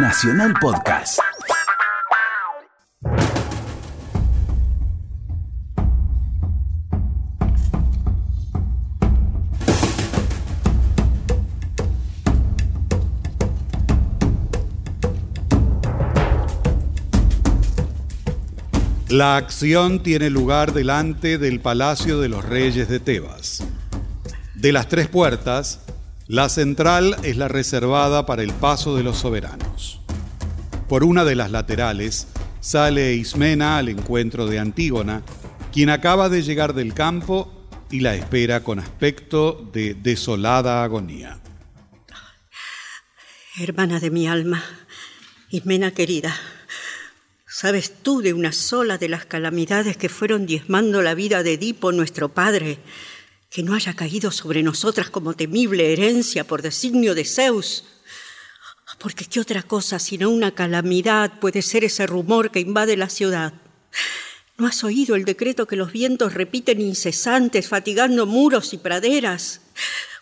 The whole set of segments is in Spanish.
Nacional Podcast. La acción tiene lugar delante del Palacio de los Reyes de Tebas. De las tres puertas, la central es la reservada para el paso de los soberanos. Por una de las laterales sale Ismena al encuentro de Antígona, quien acaba de llegar del campo y la espera con aspecto de desolada agonía. Hermana de mi alma, Ismena querida, ¿sabes tú de una sola de las calamidades que fueron diezmando la vida de Edipo, nuestro padre? que no haya caído sobre nosotras como temible herencia por designio de Zeus. Porque qué otra cosa sino una calamidad puede ser ese rumor que invade la ciudad. ¿No has oído el decreto que los vientos repiten incesantes, fatigando muros y praderas?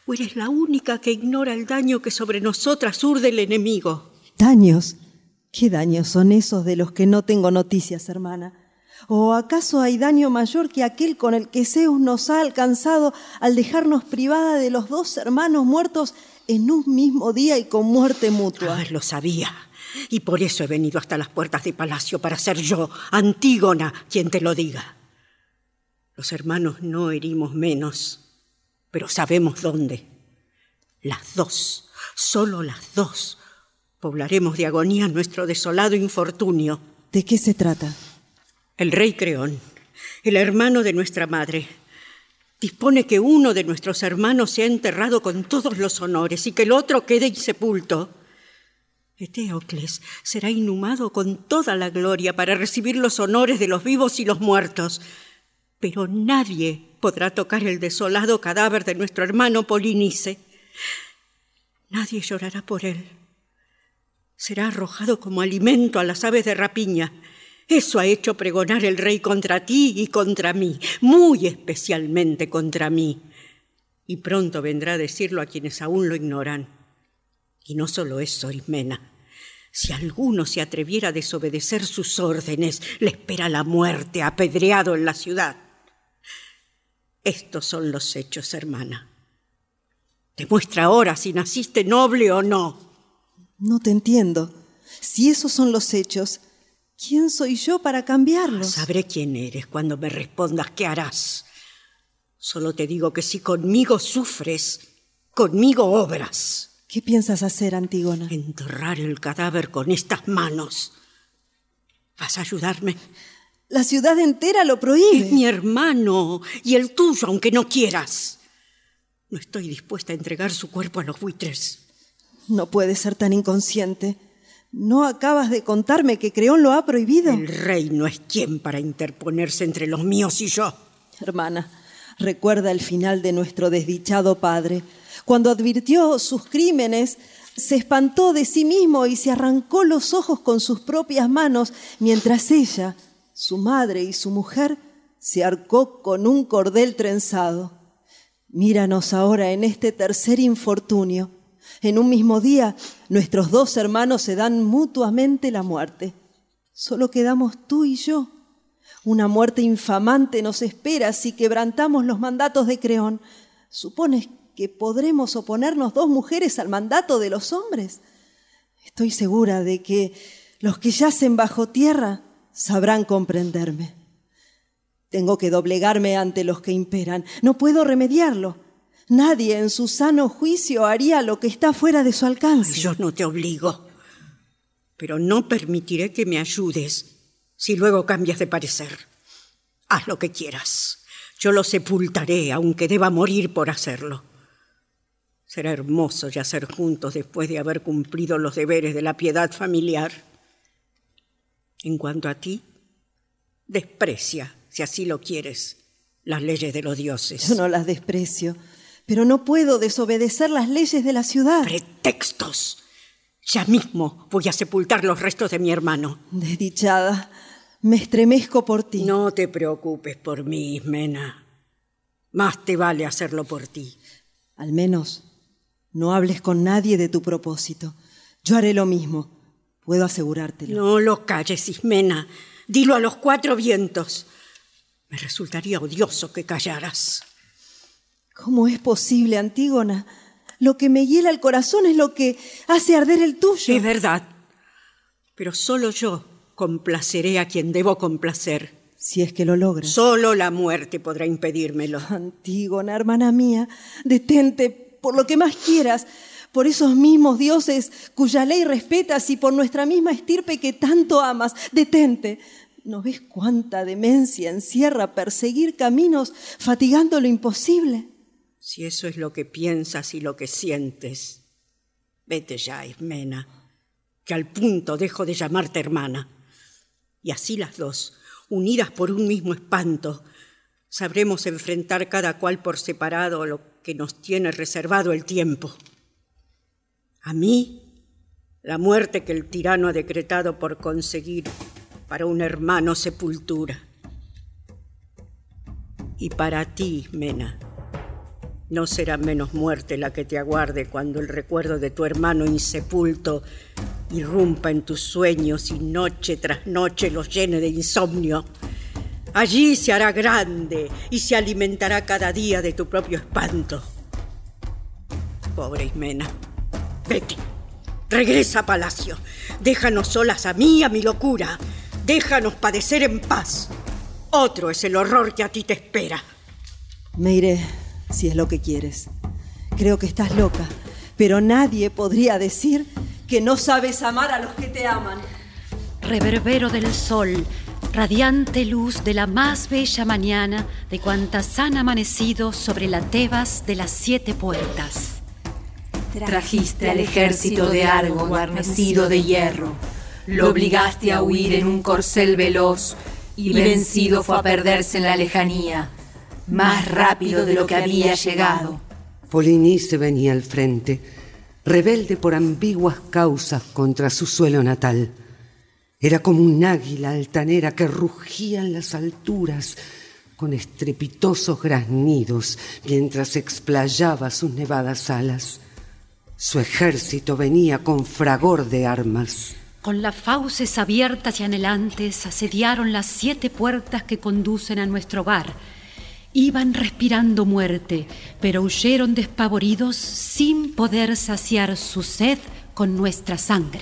¿O eres la única que ignora el daño que sobre nosotras urde el enemigo? ¿Daños? ¿Qué daños son esos de los que no tengo noticias, hermana? ¿O acaso hay daño mayor que aquel con el que Zeus nos ha alcanzado al dejarnos privada de los dos hermanos muertos en un mismo día y con muerte mutua? Ah, lo sabía. Y por eso he venido hasta las puertas de palacio para ser yo, Antígona, quien te lo diga. Los hermanos no herimos menos, pero sabemos dónde. Las dos, solo las dos, poblaremos de agonía nuestro desolado infortunio. ¿De qué se trata? El rey Creón, el hermano de nuestra madre, dispone que uno de nuestros hermanos sea enterrado con todos los honores y que el otro quede insepulto. Eteocles será inhumado con toda la gloria para recibir los honores de los vivos y los muertos. Pero nadie podrá tocar el desolado cadáver de nuestro hermano Polinice. Nadie llorará por él. Será arrojado como alimento a las aves de rapiña. Eso ha hecho pregonar el rey contra ti y contra mí, muy especialmente contra mí. Y pronto vendrá a decirlo a quienes aún lo ignoran. Y no solo eso, Ismena. Si alguno se atreviera a desobedecer sus órdenes, le espera la muerte apedreado en la ciudad. Estos son los hechos, hermana. Demuestra ahora si naciste noble o no. No te entiendo. Si esos son los hechos, ¿Quién soy yo para cambiarlos? Sabré quién eres cuando me respondas qué harás. Solo te digo que si conmigo sufres, conmigo obras. ¿Qué piensas hacer, Antígona? Enterrar el cadáver con estas manos. ¿Vas a ayudarme? La ciudad entera lo prohíbe. Es mi hermano y el tuyo, aunque no quieras. No estoy dispuesta a entregar su cuerpo a los buitres. No puede ser tan inconsciente. ¿No acabas de contarme que Creón lo ha prohibido? El rey no es quien para interponerse entre los míos y yo. Hermana, recuerda el final de nuestro desdichado padre. Cuando advirtió sus crímenes, se espantó de sí mismo y se arrancó los ojos con sus propias manos, mientras ella, su madre y su mujer, se arcó con un cordel trenzado. Míranos ahora en este tercer infortunio. En un mismo día, nuestros dos hermanos se dan mutuamente la muerte. Solo quedamos tú y yo. Una muerte infamante nos espera si quebrantamos los mandatos de Creón. ¿Supones que podremos oponernos dos mujeres al mandato de los hombres? Estoy segura de que los que yacen bajo tierra sabrán comprenderme. Tengo que doblegarme ante los que imperan. No puedo remediarlo. Nadie en su sano juicio haría lo que está fuera de su alcance. Yo no te obligo, pero no permitiré que me ayudes si luego cambias de parecer. Haz lo que quieras. Yo lo sepultaré, aunque deba morir por hacerlo. Será hermoso yacer juntos después de haber cumplido los deberes de la piedad familiar. En cuanto a ti, desprecia, si así lo quieres, las leyes de los dioses. Yo no las desprecio pero no puedo desobedecer las leyes de la ciudad. Pretextos. Ya mismo voy a sepultar los restos de mi hermano. Desdichada, me estremezco por ti. No te preocupes por mí, Ismena. Más te vale hacerlo por ti. Al menos no hables con nadie de tu propósito. Yo haré lo mismo. Puedo asegurártelo. No lo calles, Ismena. Dilo a los cuatro vientos. Me resultaría odioso que callaras. ¿Cómo es posible, Antígona? Lo que me hiela el corazón es lo que hace arder el tuyo. Es verdad. Pero solo yo complaceré a quien debo complacer. Si es que lo logras. Solo la muerte podrá impedírmelo. Antígona, hermana mía, detente por lo que más quieras, por esos mismos dioses cuya ley respetas y por nuestra misma estirpe que tanto amas. Detente. ¿No ves cuánta demencia encierra perseguir caminos fatigando lo imposible? Si eso es lo que piensas y lo que sientes, vete ya, Ismena, que al punto dejo de llamarte hermana. Y así las dos, unidas por un mismo espanto, sabremos enfrentar cada cual por separado lo que nos tiene reservado el tiempo. A mí, la muerte que el tirano ha decretado por conseguir para un hermano sepultura. Y para ti, Mena, no será menos muerte la que te aguarde cuando el recuerdo de tu hermano insepulto irrumpa en tus sueños y noche tras noche los llene de insomnio. Allí se hará grande y se alimentará cada día de tu propio espanto. Pobre Ismena, vete, regresa a palacio. Déjanos solas a mí y a mi locura. Déjanos padecer en paz. Otro es el horror que a ti te espera. Me iré si es lo que quieres. Creo que estás loca, pero nadie podría decir que no sabes amar a los que te aman. Reverbero del sol, radiante luz de la más bella mañana de cuantas han amanecido sobre la Tebas de las siete puertas. Trajiste al ejército de Argo guarnecido de hierro, lo obligaste a huir en un corcel veloz y vencido fue a perderse en la lejanía más rápido de lo que había llegado. Polinice venía al frente, rebelde por ambiguas causas contra su suelo natal. Era como un águila altanera que rugía en las alturas con estrepitosos graznidos mientras explayaba sus nevadas alas. Su ejército venía con fragor de armas. Con las fauces abiertas y anhelantes asediaron las siete puertas que conducen a nuestro hogar Iban respirando muerte, pero huyeron despavoridos sin poder saciar su sed con nuestra sangre.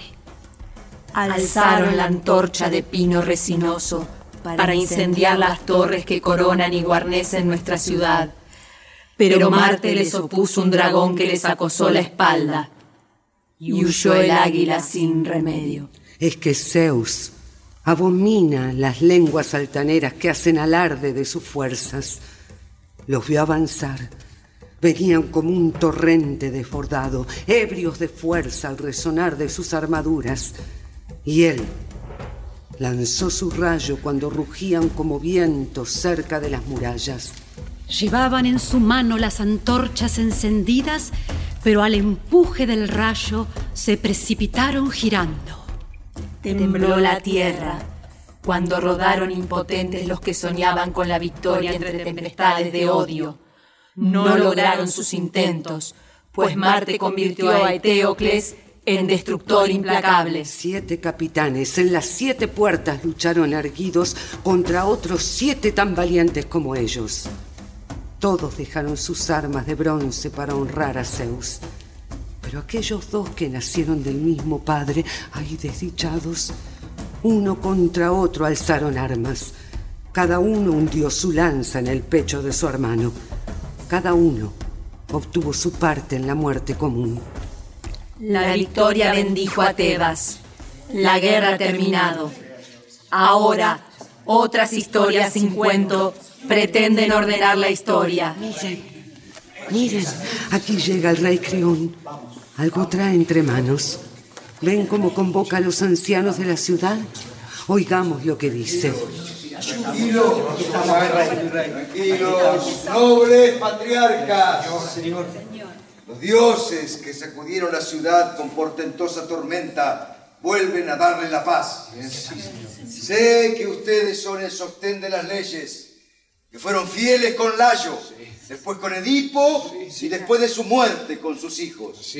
Alzaron la antorcha de pino resinoso para incendiar las torres que coronan y guarnecen nuestra ciudad. Pero Marte les opuso un dragón que les acosó la espalda y huyó el águila sin remedio. Es que Zeus abomina las lenguas altaneras que hacen alarde de sus fuerzas. Los vio avanzar. Venían como un torrente desbordado, ebrios de fuerza al resonar de sus armaduras. Y él lanzó su rayo cuando rugían como vientos cerca de las murallas. Llevaban en su mano las antorchas encendidas, pero al empuje del rayo se precipitaron girando. Tembló la tierra cuando rodaron impotentes los que soñaban con la victoria entre tempestades de odio. No lograron sus intentos, pues Marte convirtió a Eteocles en destructor implacable. Siete capitanes en las siete puertas lucharon erguidos contra otros siete tan valientes como ellos. Todos dejaron sus armas de bronce para honrar a Zeus. Pero aquellos dos que nacieron del mismo padre, ay desdichados, uno contra otro alzaron armas. Cada uno hundió su lanza en el pecho de su hermano. Cada uno obtuvo su parte en la muerte común. La victoria bendijo a Tebas. La guerra ha terminado. Ahora, otras historias sin cuento pretenden ordenar la historia. Miren, miren, aquí llega el rey Creón. Algo trae entre manos. ¿Ven cómo convoca a los ancianos de la ciudad? Oigamos lo que dice. Tranquilos, nobles patriarcas. Los dioses que sacudieron la ciudad con portentosa tormenta vuelven a darle la paz. Sé que ustedes son el sostén de las leyes, que fueron fieles con Layo, después con Edipo y después de su muerte con sus hijos.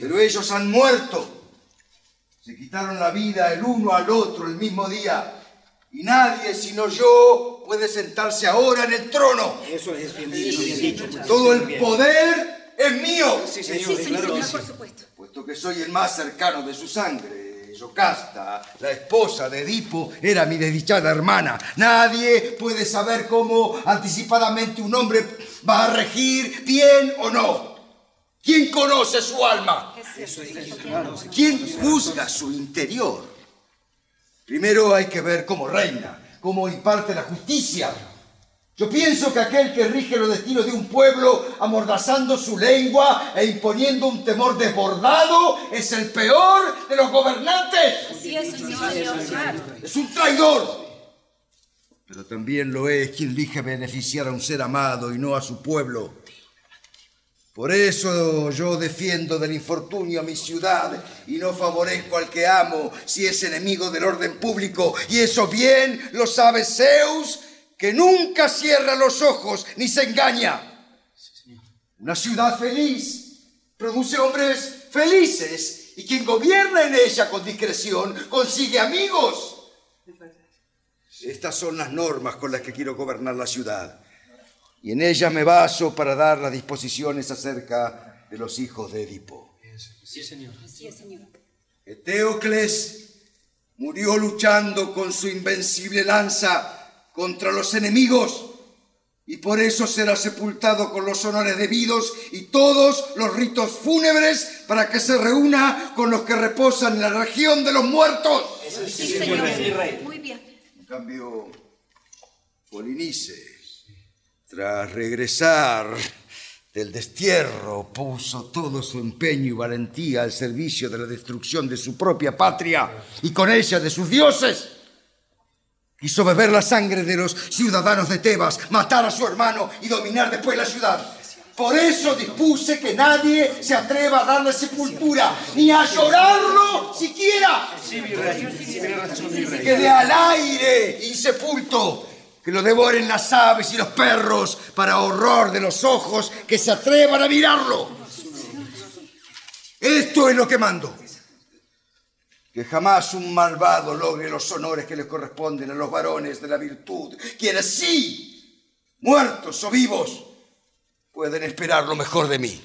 Pero ellos han muerto Se quitaron la vida el uno al otro el mismo día. Y nadie sino yo puede sentarse ahora en el trono. Eso es bien dicho. Todo el poder es mío. Sí, señor, claro que sí. Puesto que soy el más cercano de su sangre. Yocasta, la esposa de Edipo, era mi desdichada hermana. Nadie puede saber cómo anticipadamente un hombre va a regir bien o no. ¿Quién conoce su alma? ¿Quién juzga su interior? Primero hay que ver cómo reina, cómo imparte la justicia. Yo pienso que aquel que rige los destinos de un pueblo amordazando su lengua e imponiendo un temor desbordado es el peor de los gobernantes. Es un traidor. Pero también lo es quien elige beneficiar a un ser amado y no a su pueblo. Por eso yo defiendo del infortunio a mi ciudad y no favorezco al que amo si es enemigo del orden público. Y eso bien lo sabe Zeus, que nunca cierra los ojos ni se engaña. Una ciudad feliz produce hombres felices y quien gobierna en ella con discreción consigue amigos. Estas son las normas con las que quiero gobernar la ciudad y en ella me baso para dar las disposiciones acerca de los hijos de Edipo. Sí, señor. Eteocles murió luchando con su invencible lanza contra los enemigos y por eso será sepultado con los honores debidos y todos los ritos fúnebres para que se reúna con los que reposan en la región de los muertos. Sí, señor. Muy bien. En cambio, Polinice tras regresar del destierro, puso todo su empeño y valentía al servicio de la destrucción de su propia patria y con ella de sus dioses. Quiso beber la sangre de los ciudadanos de Tebas, matar a su hermano y dominar después la ciudad. Por eso dispuse que nadie se atreva a darle sepultura, ni a llorarlo siquiera. Quede al aire, insepulto, que lo devoren las aves y los perros para horror de los ojos que se atrevan a mirarlo. Esto es lo que mando. Que jamás un malvado logre los honores que le corresponden a los varones de la virtud, quienes sí, muertos o vivos, pueden esperar lo mejor de mí.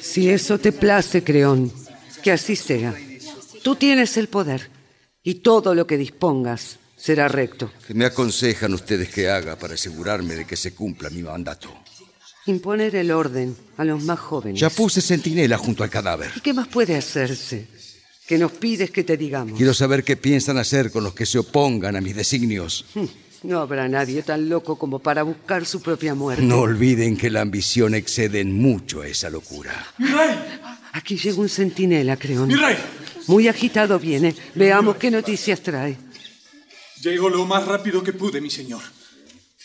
Si eso te place, Creón, que así sea. Tú tienes el poder y todo lo que dispongas será recto. ¿Qué me aconsejan ustedes que haga para asegurarme de que se cumpla mi mandato? Imponer el orden a los más jóvenes. Ya puse centinela junto al cadáver. ¿Y qué más puede hacerse? Que nos pides que te digamos. Quiero saber qué piensan hacer con los que se opongan a mis designios. No habrá nadie tan loco como para buscar su propia muerte. No olviden que la ambición excede en mucho a esa locura. ¡Mi rey! Aquí llega un centinela, Creón. ¡Mi rey! Muy agitado viene. Veamos qué noticias trae. Llego lo más rápido que pude, mi señor.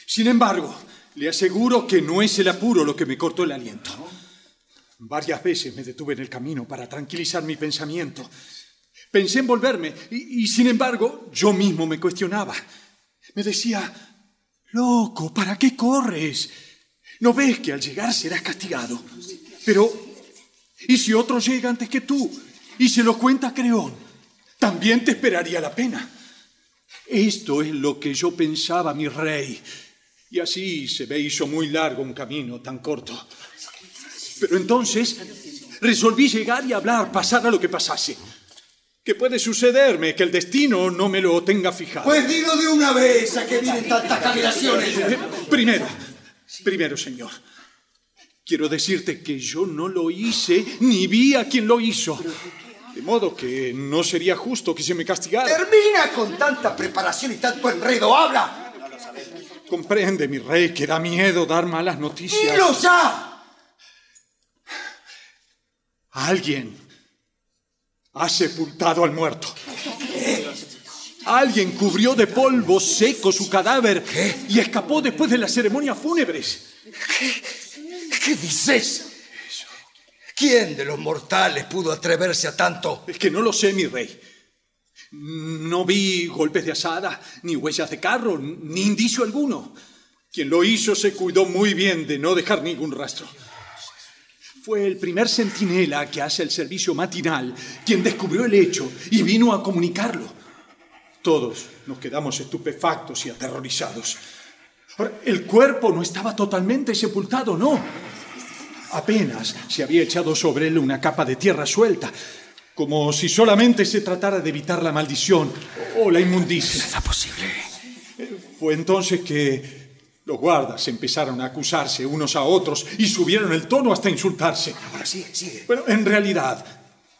Sin embargo, le aseguro que no es el apuro lo que me cortó el aliento. Varias veces me detuve en el camino para tranquilizar mi pensamiento. Pensé en volverme y, sin embargo yo mismo me cuestionaba. Me decía, loco, ¿para qué corres? ¿No ves que al llegar serás castigado? Pero, ¿y si otro llega antes que tú y se lo cuenta Creón? También te esperaría la pena. Esto es lo que yo pensaba, mi rey. Y así se me hizo muy largo un camino tan corto. Pero entonces resolví llegar y hablar, pasara lo que pasase. ¿Qué puede sucederme? Que el destino no me lo tenga fijado. Pues dilo de una vez a que vienen tantas cavilaciones. Eh, Primero, primero, señor. Quiero decirte que yo no lo hice ni vi a quien lo hizo. De modo que no sería justo que se me castigara. Termina con tanta preparación y tanto enredo. ¡Habla! Comprende, mi rey, que da miedo dar malas noticias. ¡Dilo ya! Alguien ha sepultado al muerto. Alguien cubrió de polvo seco su cadáver y escapó después de las ceremonias fúnebres. ¿Qué dices? ¿Quién de los mortales pudo atreverse a tanto? Es que no lo sé, mi rey. No vi golpes de asada, ni huellas de carro, ni indicio alguno. Quien lo hizo se cuidó muy bien de no dejar ningún rastro. Fue el primer centinela que hace el servicio matinal quien descubrió el hecho y vino a comunicarlo. Todos nos quedamos estupefactos y aterrorizados. el cuerpo no estaba totalmente sepultado, no. Apenas se había echado sobre él una capa de tierra suelta, como si solamente se tratara de evitar la maldición o la inmundicia. ¿Será posible? Fue entonces que los guardas empezaron a acusarse unos a otros y subieron el tono hasta insultarse. Ahora sigue, sigue. Bueno, en realidad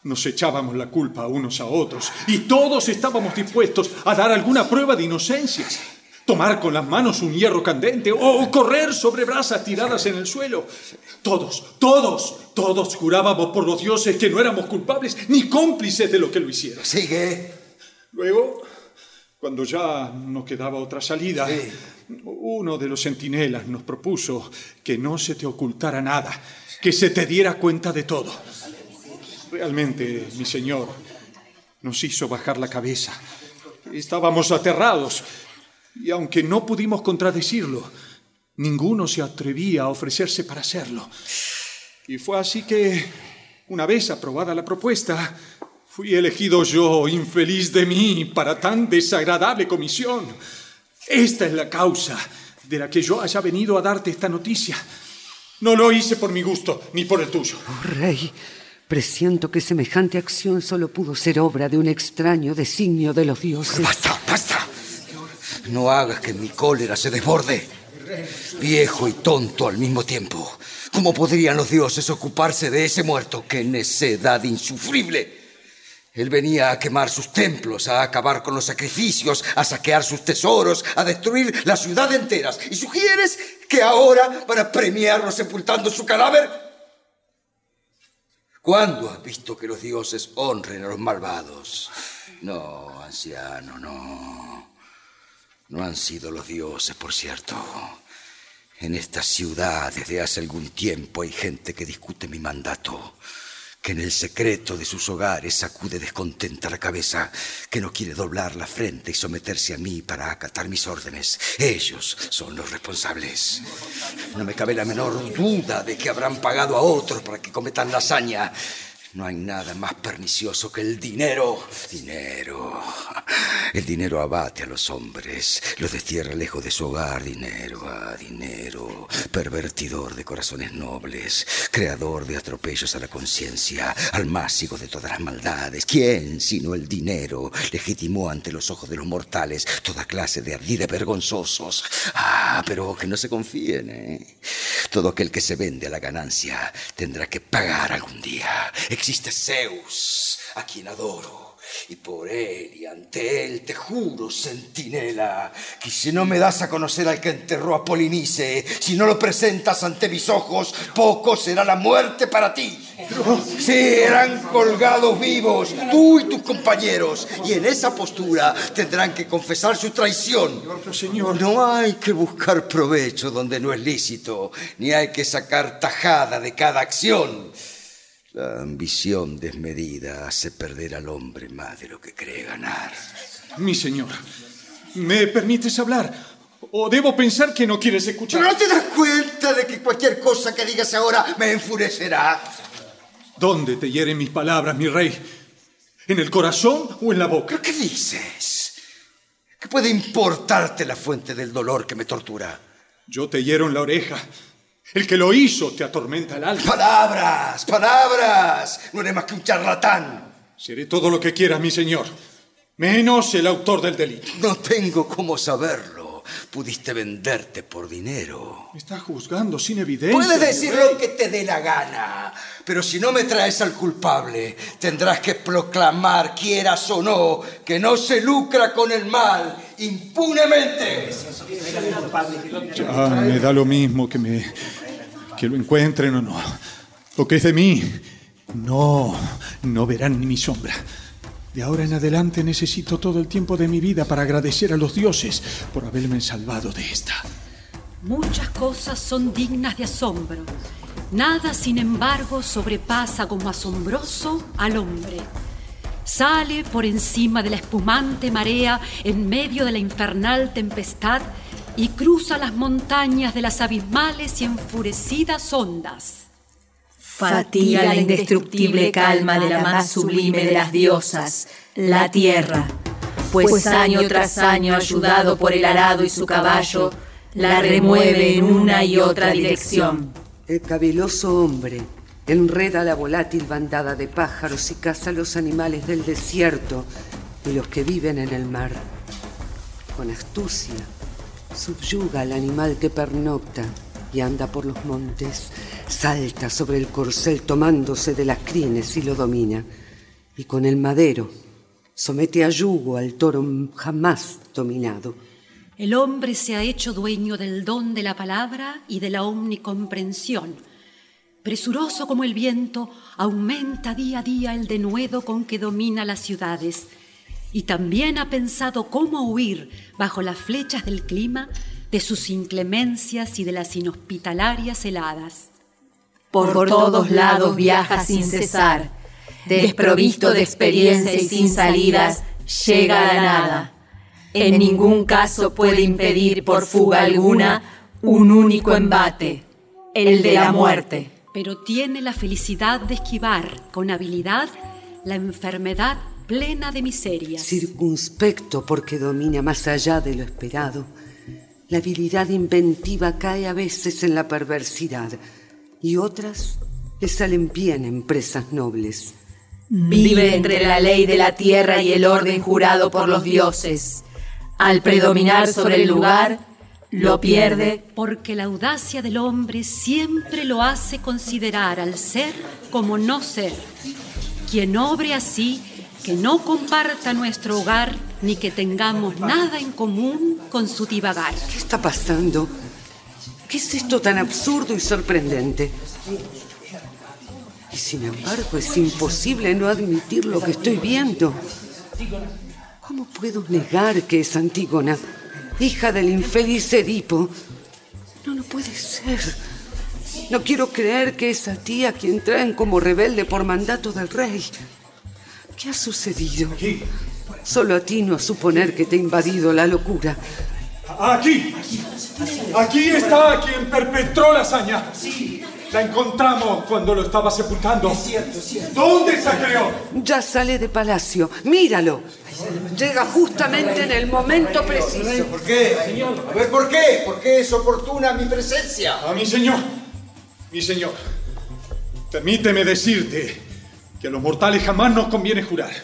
nos echábamos la culpa unos a otros y todos estábamos dispuestos a dar alguna prueba de inocencia. Tomar con las manos un hierro candente o correr sobre brasas tiradas en el suelo. Todos, todos, todos jurábamos por los dioses que no éramos culpables ni cómplices de lo que lo hicieron. Sigue. Luego, cuando ya no quedaba otra salida, uno de los centinelas nos propuso que no se te ocultara nada, que se te diera cuenta de todo. Realmente, mi señor, nos hizo bajar la cabeza. Estábamos aterrados y aunque no pudimos contradecirlo, ninguno se atrevía a ofrecerse para hacerlo. Y fue así que, una vez aprobada la propuesta, fui elegido yo, infeliz de mí, para tan desagradable comisión. Esta es la causa de la que yo haya venido a darte esta noticia. No lo hice por mi gusto, ni por el tuyo. Oh, rey, presiento que semejante acción solo pudo ser obra de un extraño designio de los dioses. Basta, basta. No hagas que mi cólera se desborde. Viejo y tonto al mismo tiempo. ¿Cómo podrían los dioses ocuparse de ese muerto? ¡Qué necedad insufrible! Él venía a quemar sus templos, a acabar con los sacrificios, a saquear sus tesoros, a destruir la ciudad enteras. ¿Y sugieres que ahora, para premiarlo sepultando su cadáver? ¿Cuándo has visto que los dioses honren a los malvados? No, anciano, no. No han sido los dioses, por cierto. En esta ciudad desde hace algún tiempo hay gente que discute mi mandato, que en el secreto de sus hogares sacude descontenta la cabeza, que no quiere doblar la frente y someterse a mí para acatar mis órdenes. Ellos son los responsables. No me cabe la menor duda de que habrán pagado a otros para que cometan la hazaña. No hay nada más pernicioso que el dinero. Dinero. El dinero abate a los hombres, los destierra lejos de su hogar. Dinero, ah, dinero. Pervertidor de corazones nobles, creador de atropellos a la conciencia, almácigo de todas las maldades. ¿Quién, sino el dinero, legitimó ante los ojos de los mortales toda clase de ardides vergonzosos? Ah, pero que no se confíen, ¿eh? Todo aquel que se vende a la ganancia tendrá que pagar algún día existe Zeus, a quien adoro. Y por él y ante él te juro, centinela, que si no me das a conocer al que enterró a Polinice, si no lo presentas ante mis ojos, poco será la muerte para ti. Serán colgados vivos, tú y tus compañeros, y en esa postura tendrán que confesar su traición. No hay que buscar provecho donde no es lícito, ni hay que sacar tajada de cada acción. La ambición desmedida hace perder al hombre más de lo que cree ganar. Mi señor, ¿me permites hablar? ¿O debo pensar que no quieres escuchar? ¿No te das cuenta de que cualquier cosa que digas ahora me enfurecerá? ¿Dónde te hieren mis palabras, mi rey? ¿En el corazón o en la boca? qué dices? ¿Qué puede importarte la fuente del dolor que me tortura? Yo te hiero en la oreja el que lo hizo te atormenta el alma. Palabras, palabras. No eres más que un charlatán. Seré todo lo que quieras, mi señor. Menos el autor del delito. No tengo cómo saberlo. Pudiste venderte por dinero. Me estás juzgando sin evidencia. Puedes decir lo que te dé la gana. Pero si no me traes al culpable, tendrás que proclamar, quieras o no, que no se lucra con el mal impunemente. Ya me da lo mismo que me que lo encuentren o no. Lo que es de mí, no, no verán ni mi sombra. De ahora en adelante necesito todo el tiempo de mi vida para agradecer a los dioses por haberme salvado de esta. Muchas cosas son dignas de asombro. Nada, sin embargo, sobrepasa como asombroso al hombre. Sale por encima de la espumante marea en medio de la infernal tempestad y cruza las montañas de las abismales y enfurecidas ondas. Fatiga la indestructible calma de la más sublime de las diosas, la tierra, pues año tras año, ayudado por el arado y su caballo, la remueve en una y otra dirección. El caviloso hombre enreda la volátil bandada de pájaros y caza los animales del desierto y los que viven en el mar. Con astucia, subyuga al animal que pernocta y anda por los montes, salta sobre el corcel tomándose de las crines y lo domina, y con el madero somete a yugo al toro jamás dominado. El hombre se ha hecho dueño del don de la palabra y de la omnicomprensión. Presuroso como el viento, aumenta día a día el denuedo con que domina las ciudades y también ha pensado cómo huir bajo las flechas del clima de sus inclemencias y de las inhospitalarias heladas. Por, todos lados viaja sin cesar, desprovisto de experiencia y sin salidas, llega a la nada. En ningún caso puede impedir por fuga alguna un único embate, el de la muerte. Pero tiene la felicidad de esquivar con habilidad la enfermedad plena de miseria. Circunspecto porque domina más allá de lo esperado la habilidad inventiva cae a veces en la perversidad y otras le salen bien en presas nobles. Vive entre la ley de la tierra y el orden jurado por los dioses. Al predominar sobre el lugar, lo pierde. Porque la audacia del hombre siempre lo hace considerar al ser como no ser. Quien obre así que no comparta nuestro hogar ni que tengamos nada en común con su divagar. ¿Qué está pasando? ¿Qué es esto tan absurdo y sorprendente? Y sin embargo es imposible no admitir lo que estoy viendo. ¿Cómo puedo negar que es Antígona, hija del infeliz Edipo? No, no puede ser. No quiero creer que es a ti a quien traen como rebelde por mandato del rey. ¿Qué ha sucedido? Aquí. Solo atino a suponer que te ha invadido la locura. Aquí. Aquí está quien perpetró la hazaña. Sí. La encontramos cuando lo estaba sepultando. Es cierto, es cierto. ¿Dónde se creó? Ya sale de palacio. Míralo. Llega justamente en el momento preciso. ¿Por qué? A ver, ¿por qué? ¿Por qué es oportuna mi presencia? A mi señor. Mi señor. Permíteme decirte que a los mortales jamás nos conviene jurar.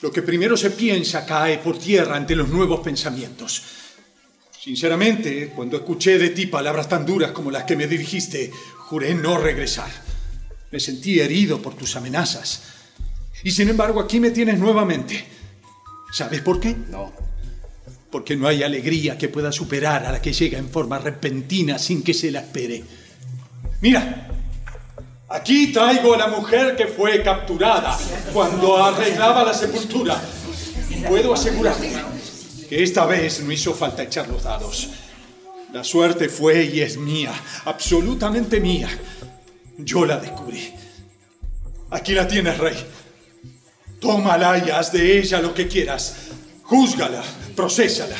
Lo que primero se piensa cae por tierra ante los nuevos pensamientos. Sinceramente, cuando escuché de ti palabras tan duras como las que me dirigiste, juré no regresar. Me sentí herido por tus amenazas. Y sin embargo, aquí me tienes nuevamente. ¿Sabes por qué? No. Porque no hay alegría que pueda superar a la que llega en forma repentina sin que se la espere. Mira, Aquí traigo a la mujer que fue capturada cuando arreglaba la sepultura. Puedo asegurarte que esta vez no hizo falta echar los dados. La suerte fue y es mía, absolutamente mía. Yo la descubrí. Aquí la tienes, rey. Tómala y haz de ella lo que quieras. Júzgala, procésala.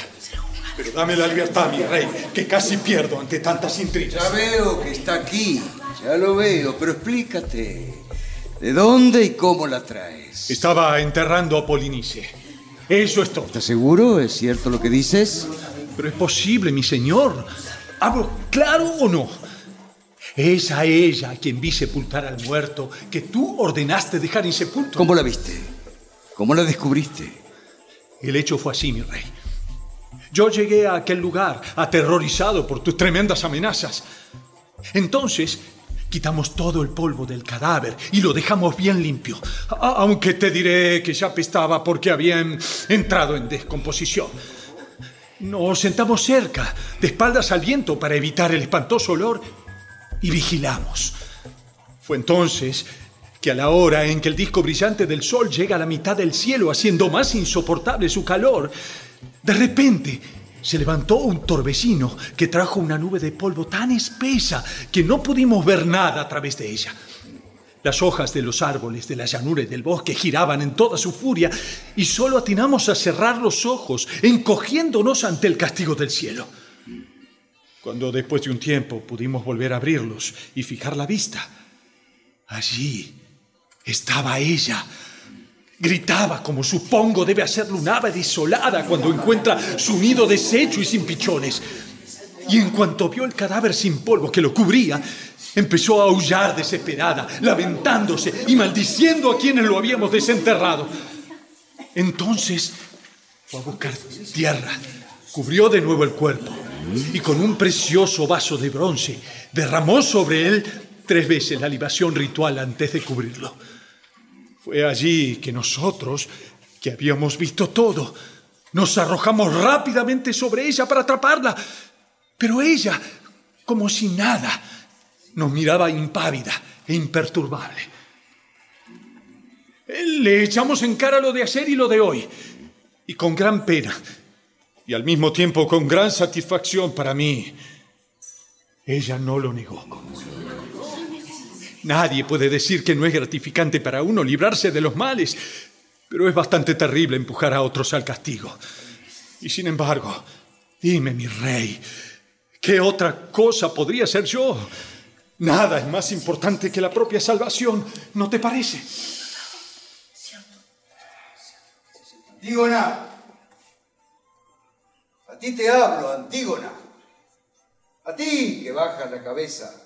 Pero dame la libertad, mi rey, que casi pierdo ante tantas intrigas. Ya veo que está aquí. Ya lo veo, pero explícate. ¿De dónde y cómo la traes? Estaba enterrando a Polinice. Eso es todo. ¿Estás seguro? ¿Es cierto lo que dices? Pero es posible, mi señor. ¿Hablo claro o no? Es a ella a quien vi sepultar al muerto que tú ordenaste dejar insepulto. ¿Cómo la viste? ¿Cómo la descubriste? El hecho fue así, mi rey. Yo llegué a aquel lugar aterrorizado por tus tremendas amenazas. Entonces Quitamos todo el polvo del cadáver y lo dejamos bien limpio. aunque te diré que ya apestaba porque habían entrado en descomposición. Nos sentamos cerca, de espaldas al viento, para evitar el espantoso olor y vigilamos. Fue entonces que a la hora en que el disco brillante del sol llega a la mitad del cielo, haciendo más insoportable su calor, de repente se levantó un torbellino que trajo una nube de polvo tan espesa que no pudimos ver nada a través de ella. Las hojas de los árboles de la llanura y del bosque giraban en toda su furia y solo atinamos a cerrar los ojos, encogiéndonos ante el castigo del cielo. Cuando después de un tiempo pudimos volver a abrirlos y fijar la vista, Allí estaba ella. Gritaba como supongo debe hacerlo un ave desolada cuando encuentra su nido deshecho y sin pichones. Y en cuanto vio el cadáver sin polvo que lo cubría, empezó a aullar desesperada, lamentándose y maldiciendo a quienes lo habíamos desenterrado. Entonces fue a buscar tierra, cubrió de nuevo el cuerpo y con un precioso vaso de bronce derramó sobre él tres veces la libación ritual antes de cubrirlo. Fue allí que nosotros, que habíamos visto todo, nos arrojamos rápidamente sobre ella para atraparla, pero ella, como si nada, nos miraba impávida e imperturbable. Le echamos en cara lo de ayer y lo de hoy, y con gran pena, y al mismo tiempo con gran satisfacción para mí, ella no lo negó. Nadie puede decir que no es gratificante para uno librarse de los males, pero es bastante terrible empujar a otros al castigo. Y sin embargo, dime, mi rey, ¿qué otra cosa podría ser yo? Nada es más importante que la propia salvación, ¿no te parece? Antígona, a ti te hablo, Antígona. A ti que bajas la cabeza.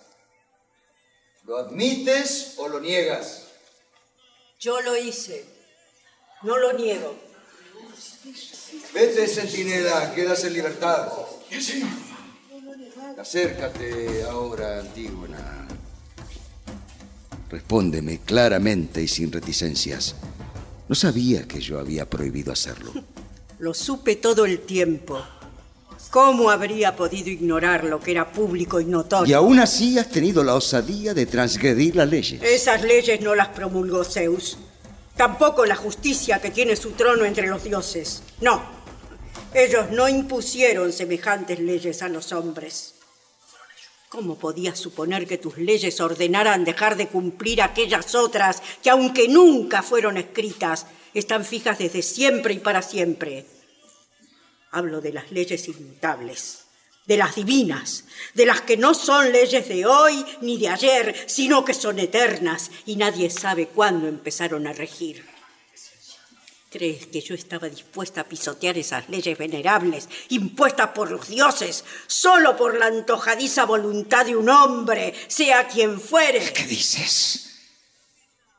¿Lo admites o lo niegas? Yo lo hice. No lo niego. Vete, centinela, quedas en libertad. Sí, señor. Acércate ahora, Antígona. Respóndeme claramente y sin reticencias. No sabía que yo había prohibido hacerlo. Lo supe todo el tiempo. ¿Cómo habría podido ignorar lo que era público y notorio? Y aún así has tenido la osadía de transgredir las leyes. Esas leyes no las promulgó Zeus. Tampoco la justicia que tiene su trono entre los dioses. No. Ellos no impusieron semejantes leyes a los hombres. ¿Cómo podías suponer que tus leyes ordenaran dejar de cumplir aquellas otras que, aunque nunca fueron escritas, están fijas desde siempre y para siempre? Hablo de las leyes inmutables, de las divinas, de las que no son leyes de hoy ni de ayer, sino que son eternas y nadie sabe cuándo empezaron a regir. ¿Crees que yo estaba dispuesta a pisotear esas leyes venerables, impuestas por los dioses, solo por la antojadiza voluntad de un hombre, sea quien fuere? ¿Qué dices?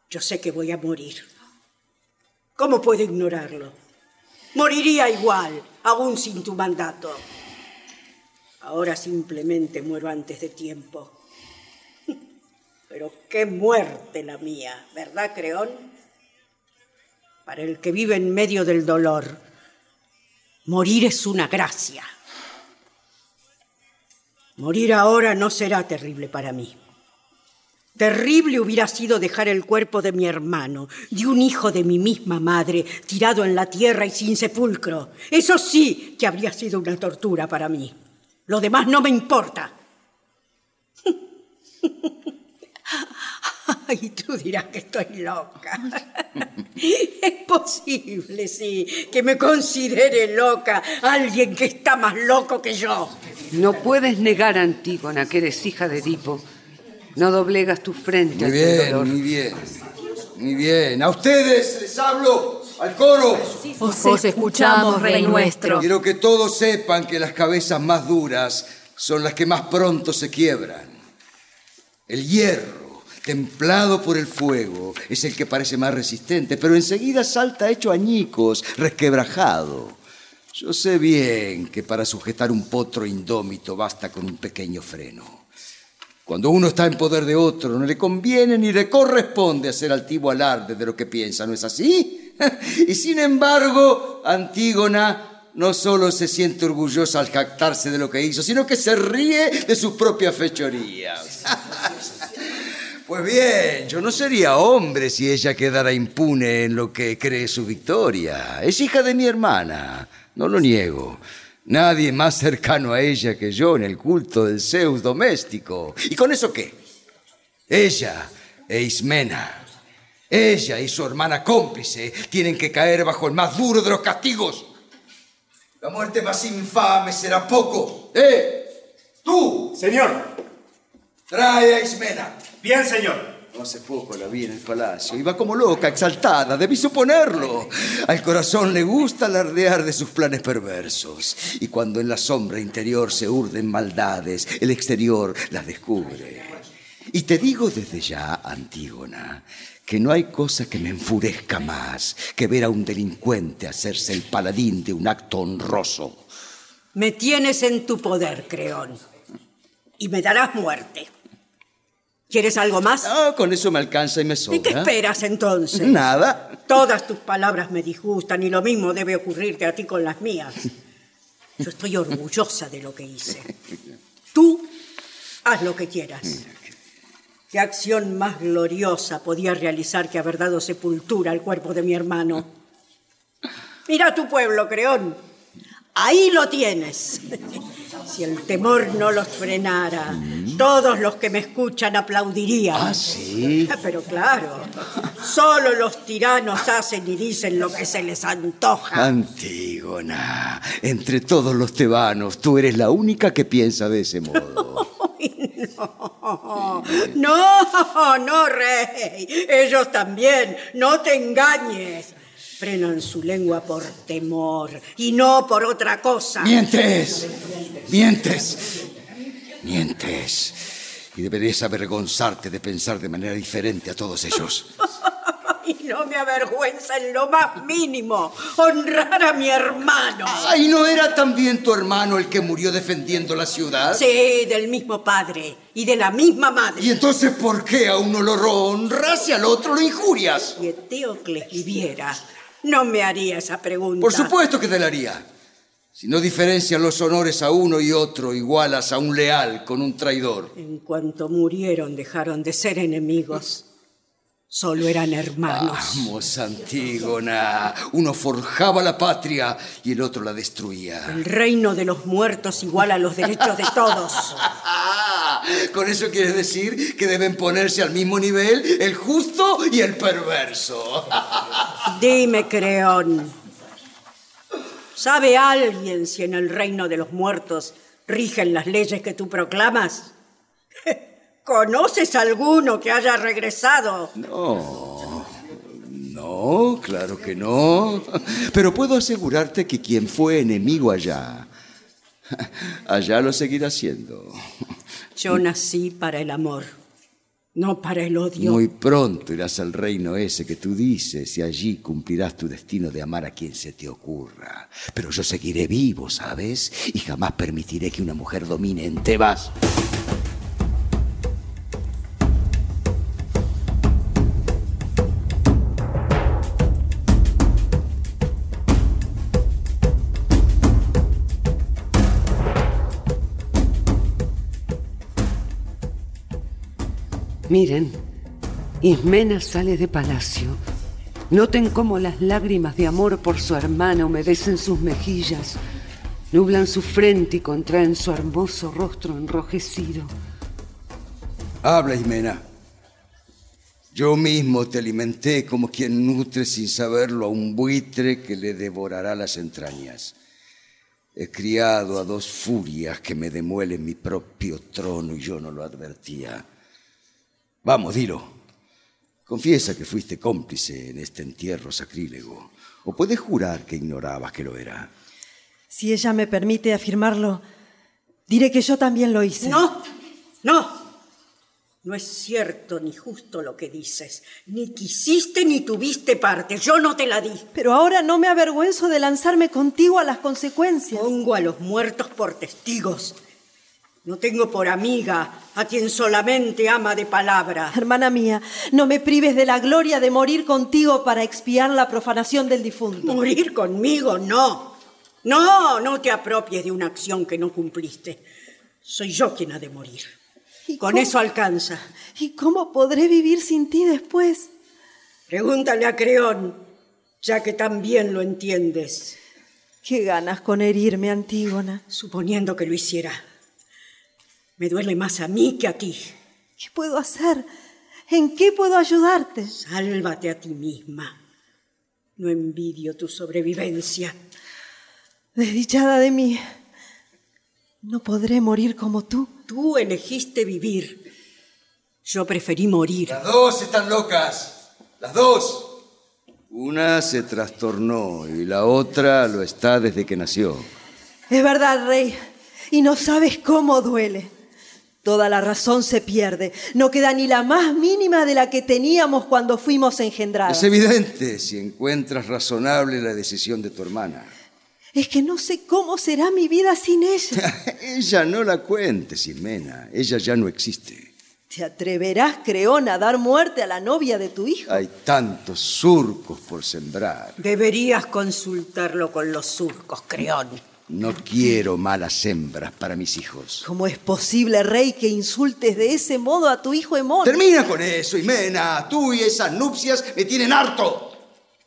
Yo sé que voy a morir. ¿Cómo puedo ignorarlo? Moriría igual, aún sin tu mandato. Ahora simplemente muero antes de tiempo. Pero qué muerte la mía, ¿verdad, Creón? Para el que vive en medio del dolor, morir es una gracia. Morir ahora no será terrible para mí. Terrible hubiera sido dejar el cuerpo de mi hermano, de un hijo de mi misma madre, tirado en la tierra y sin sepulcro. Eso sí que habría sido una tortura para mí. Lo demás no me importa. Ay, tú dirás que estoy loca. Es posible, sí, que me considere loca alguien que está más loco que yo. No puedes negar, Antígona, que eres hija de Edipo. No doblegas tu frente Muy bien, dolor. muy bien. Muy bien. A ustedes les hablo, al coro. Os escuchamos, Rey nuestro. Quiero que todos sepan que las cabezas más duras son las que más pronto se quiebran. El hierro, templado por el fuego, es el que parece más resistente, pero enseguida salta hecho añicos, resquebrajado. Yo sé bien que para sujetar un potro indómito basta con un pequeño freno. Cuando uno está en poder de otro, no le conviene ni le corresponde hacer altivo alarde de lo que piensa, ¿no es así? Y sin embargo, Antígona no solo se siente orgullosa al jactarse de lo que hizo, sino que se ríe de sus propias fechorías. Pues bien, yo no sería hombre si ella quedara impune en lo que cree su victoria. Es hija de mi hermana, no lo niego. Nadie más cercano a ella que yo en el culto del Zeus doméstico. ¿Y con eso qué? Ella e Ismena, ella y su hermana cómplice tienen que caer bajo el más duro de los castigos. La muerte más infame será poco. ¡Eh! ¡Tú! Señor. Trae a Ismena. Bien, señor. Hace poco la vi en el palacio. Iba como loca, exaltada, debí suponerlo. Al corazón le gusta alardear de sus planes perversos. Y cuando en la sombra interior se urden maldades, el exterior las descubre. Y te digo desde ya, Antígona, que no hay cosa que me enfurezca más que ver a un delincuente hacerse el paladín de un acto honroso. Me tienes en tu poder, Creón. Y me darás muerte. ¿Quieres algo más? No, con eso me alcanza y me sobra. ¿Y qué esperas entonces? Nada. Todas tus palabras me disgustan y lo mismo debe ocurrirte a ti con las mías. Yo estoy orgullosa de lo que hice. Tú haz lo que quieras. ¿Qué acción más gloriosa podía realizar que haber dado sepultura al cuerpo de mi hermano? Mira tu pueblo, Creón. Ahí lo tienes. Si el temor no los frenara, todos los que me escuchan aplaudirían. Ah, sí. Pero claro, solo los tiranos hacen y dicen lo que se les antoja. Antígona, entre todos los tebanos, tú eres la única que piensa de ese modo. No, no, no, rey. Ellos también. No te engañes. Frenan su lengua por temor y no por otra cosa. Mientes, mientes, mientes. Y deberías avergonzarte de pensar de manera diferente a todos ellos. Y no me avergüenza en lo más mínimo honrar a mi hermano. Ay, ¿no era también tu hermano el que murió defendiendo la ciudad? Sí, del mismo padre y de la misma madre. ¿Y entonces por qué a uno lo honras y al otro lo injurias? Si Eteocles viviera, no me haría esa pregunta. Por supuesto que te la haría. Si no diferencias los honores a uno y otro, igualas a un leal con un traidor. En cuanto murieron, dejaron de ser enemigos. Solo eran hermanos. Vamos, Antígona. Uno forjaba la patria y el otro la destruía. El reino de los muertos iguala los derechos de todos. Con eso quieres decir que deben ponerse al mismo nivel el justo y el perverso. Dime, Creón. ¿Sabe alguien si en el reino de los muertos rigen las leyes que tú proclamas? ¿Conoces alguno que haya regresado? No, no, claro que no. Pero puedo asegurarte que quien fue enemigo allá, allá lo seguirá siendo. Yo nací para el amor, no para el odio. Muy pronto irás al reino ese que tú dices y allí cumplirás tu destino de amar a quien se te ocurra. Pero yo seguiré vivo, ¿sabes? Y jamás permitiré que una mujer domine en Tebas. Miren, Ismena sale de palacio. Noten cómo las lágrimas de amor por su hermana humedecen sus mejillas, nublan su frente y contraen su hermoso rostro enrojecido. Habla, Ismena. Yo mismo te alimenté como quien nutre sin saberlo a un buitre que le devorará las entrañas. He criado a dos furias que me demuelen mi propio trono y yo no lo advertía. Vamos, dilo. Confiesa que fuiste cómplice en este entierro sacrílego. ¿O puedes jurar que ignorabas que lo era? Si ella me permite afirmarlo, diré que yo también lo hice. No, no. No es cierto ni justo lo que dices. Ni quisiste ni tuviste parte. Yo no te la di. Pero ahora no me avergüenzo de lanzarme contigo a las consecuencias. Pongo a los muertos por testigos. No tengo por amiga a quien solamente ama de palabra. Hermana mía, no me prives de la gloria de morir contigo para expiar la profanación del difunto. Morir conmigo, no. No, no te apropies de una acción que no cumpliste. Soy yo quien ha de morir. Con cómo? eso alcanza. ¿Y cómo podré vivir sin ti después? Pregúntale a Creón, ya que también lo entiendes. Qué ganas con herirme, Antígona. Suponiendo que lo hiciera. Me duele más a mí que a ti. ¿Qué puedo hacer? ¿En qué puedo ayudarte? Sálvate a ti misma. No envidio tu sobrevivencia. Desdichada de mí, ¿no podré morir como tú? Tú elegiste vivir. Yo preferí morir. Las dos están locas. Las dos. Una se trastornó y la otra lo está desde que nació. Es verdad, rey. Y no sabes cómo duele. Toda la razón se pierde. No queda ni la más mínima de la que teníamos cuando fuimos engendrados. Es evidente si encuentras razonable la decisión de tu hermana. Es que no sé cómo será mi vida sin ella. ella no la cuentes, Ximena. Ella ya no existe. ¿Te atreverás, Creón, a dar muerte a la novia de tu hijo? Hay tantos surcos por sembrar. Deberías consultarlo con los surcos, Creón. No quiero malas hembras para mis hijos. ¿Cómo es posible, rey, que insultes de ese modo a tu hijo Hemón? Termina con eso, Ximena. Tú y esas nupcias me tienen harto.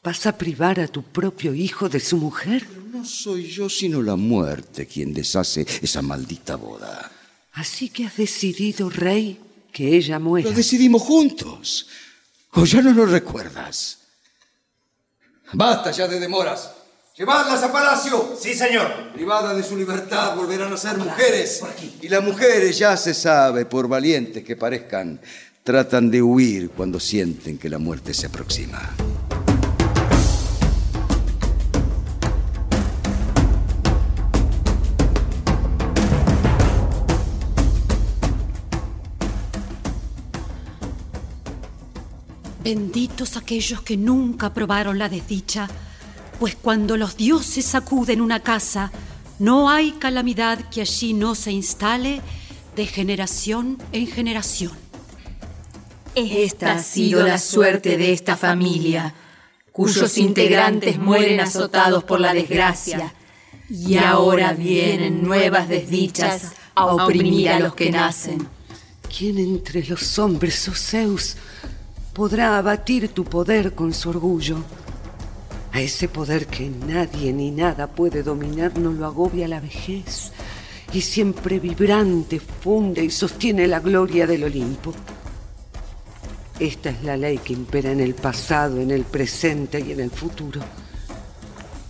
¿Vas a privar a tu propio hijo de su mujer? No soy yo, sino la muerte quien deshace esa maldita boda. Así que has decidido, rey, que ella muera. Lo decidimos juntos. ¿O ya no lo recuerdas? Basta ya de demoras. Llevadlas a palacio. Sí, señor. Privadas de su libertad volverán a ser mujeres. Y las mujeres, ya se sabe, por valientes que parezcan, tratan de huir cuando sienten que la muerte se aproxima. Benditos aquellos que nunca probaron la desdicha, pues cuando los dioses sacuden una casa, no hay calamidad que allí no se instale de generación en generación. Esta ha sido la suerte de esta familia, cuyos integrantes mueren azotados por la desgracia, y ahora vienen nuevas desdichas a oprimir a los que nacen. ¿Quién entre los hombres, oh Zeus, podrá abatir tu poder con su orgullo? A ese poder que nadie ni nada puede dominar no lo agobia la vejez y siempre vibrante funde y sostiene la gloria del Olimpo. Esta es la ley que impera en el pasado, en el presente y en el futuro.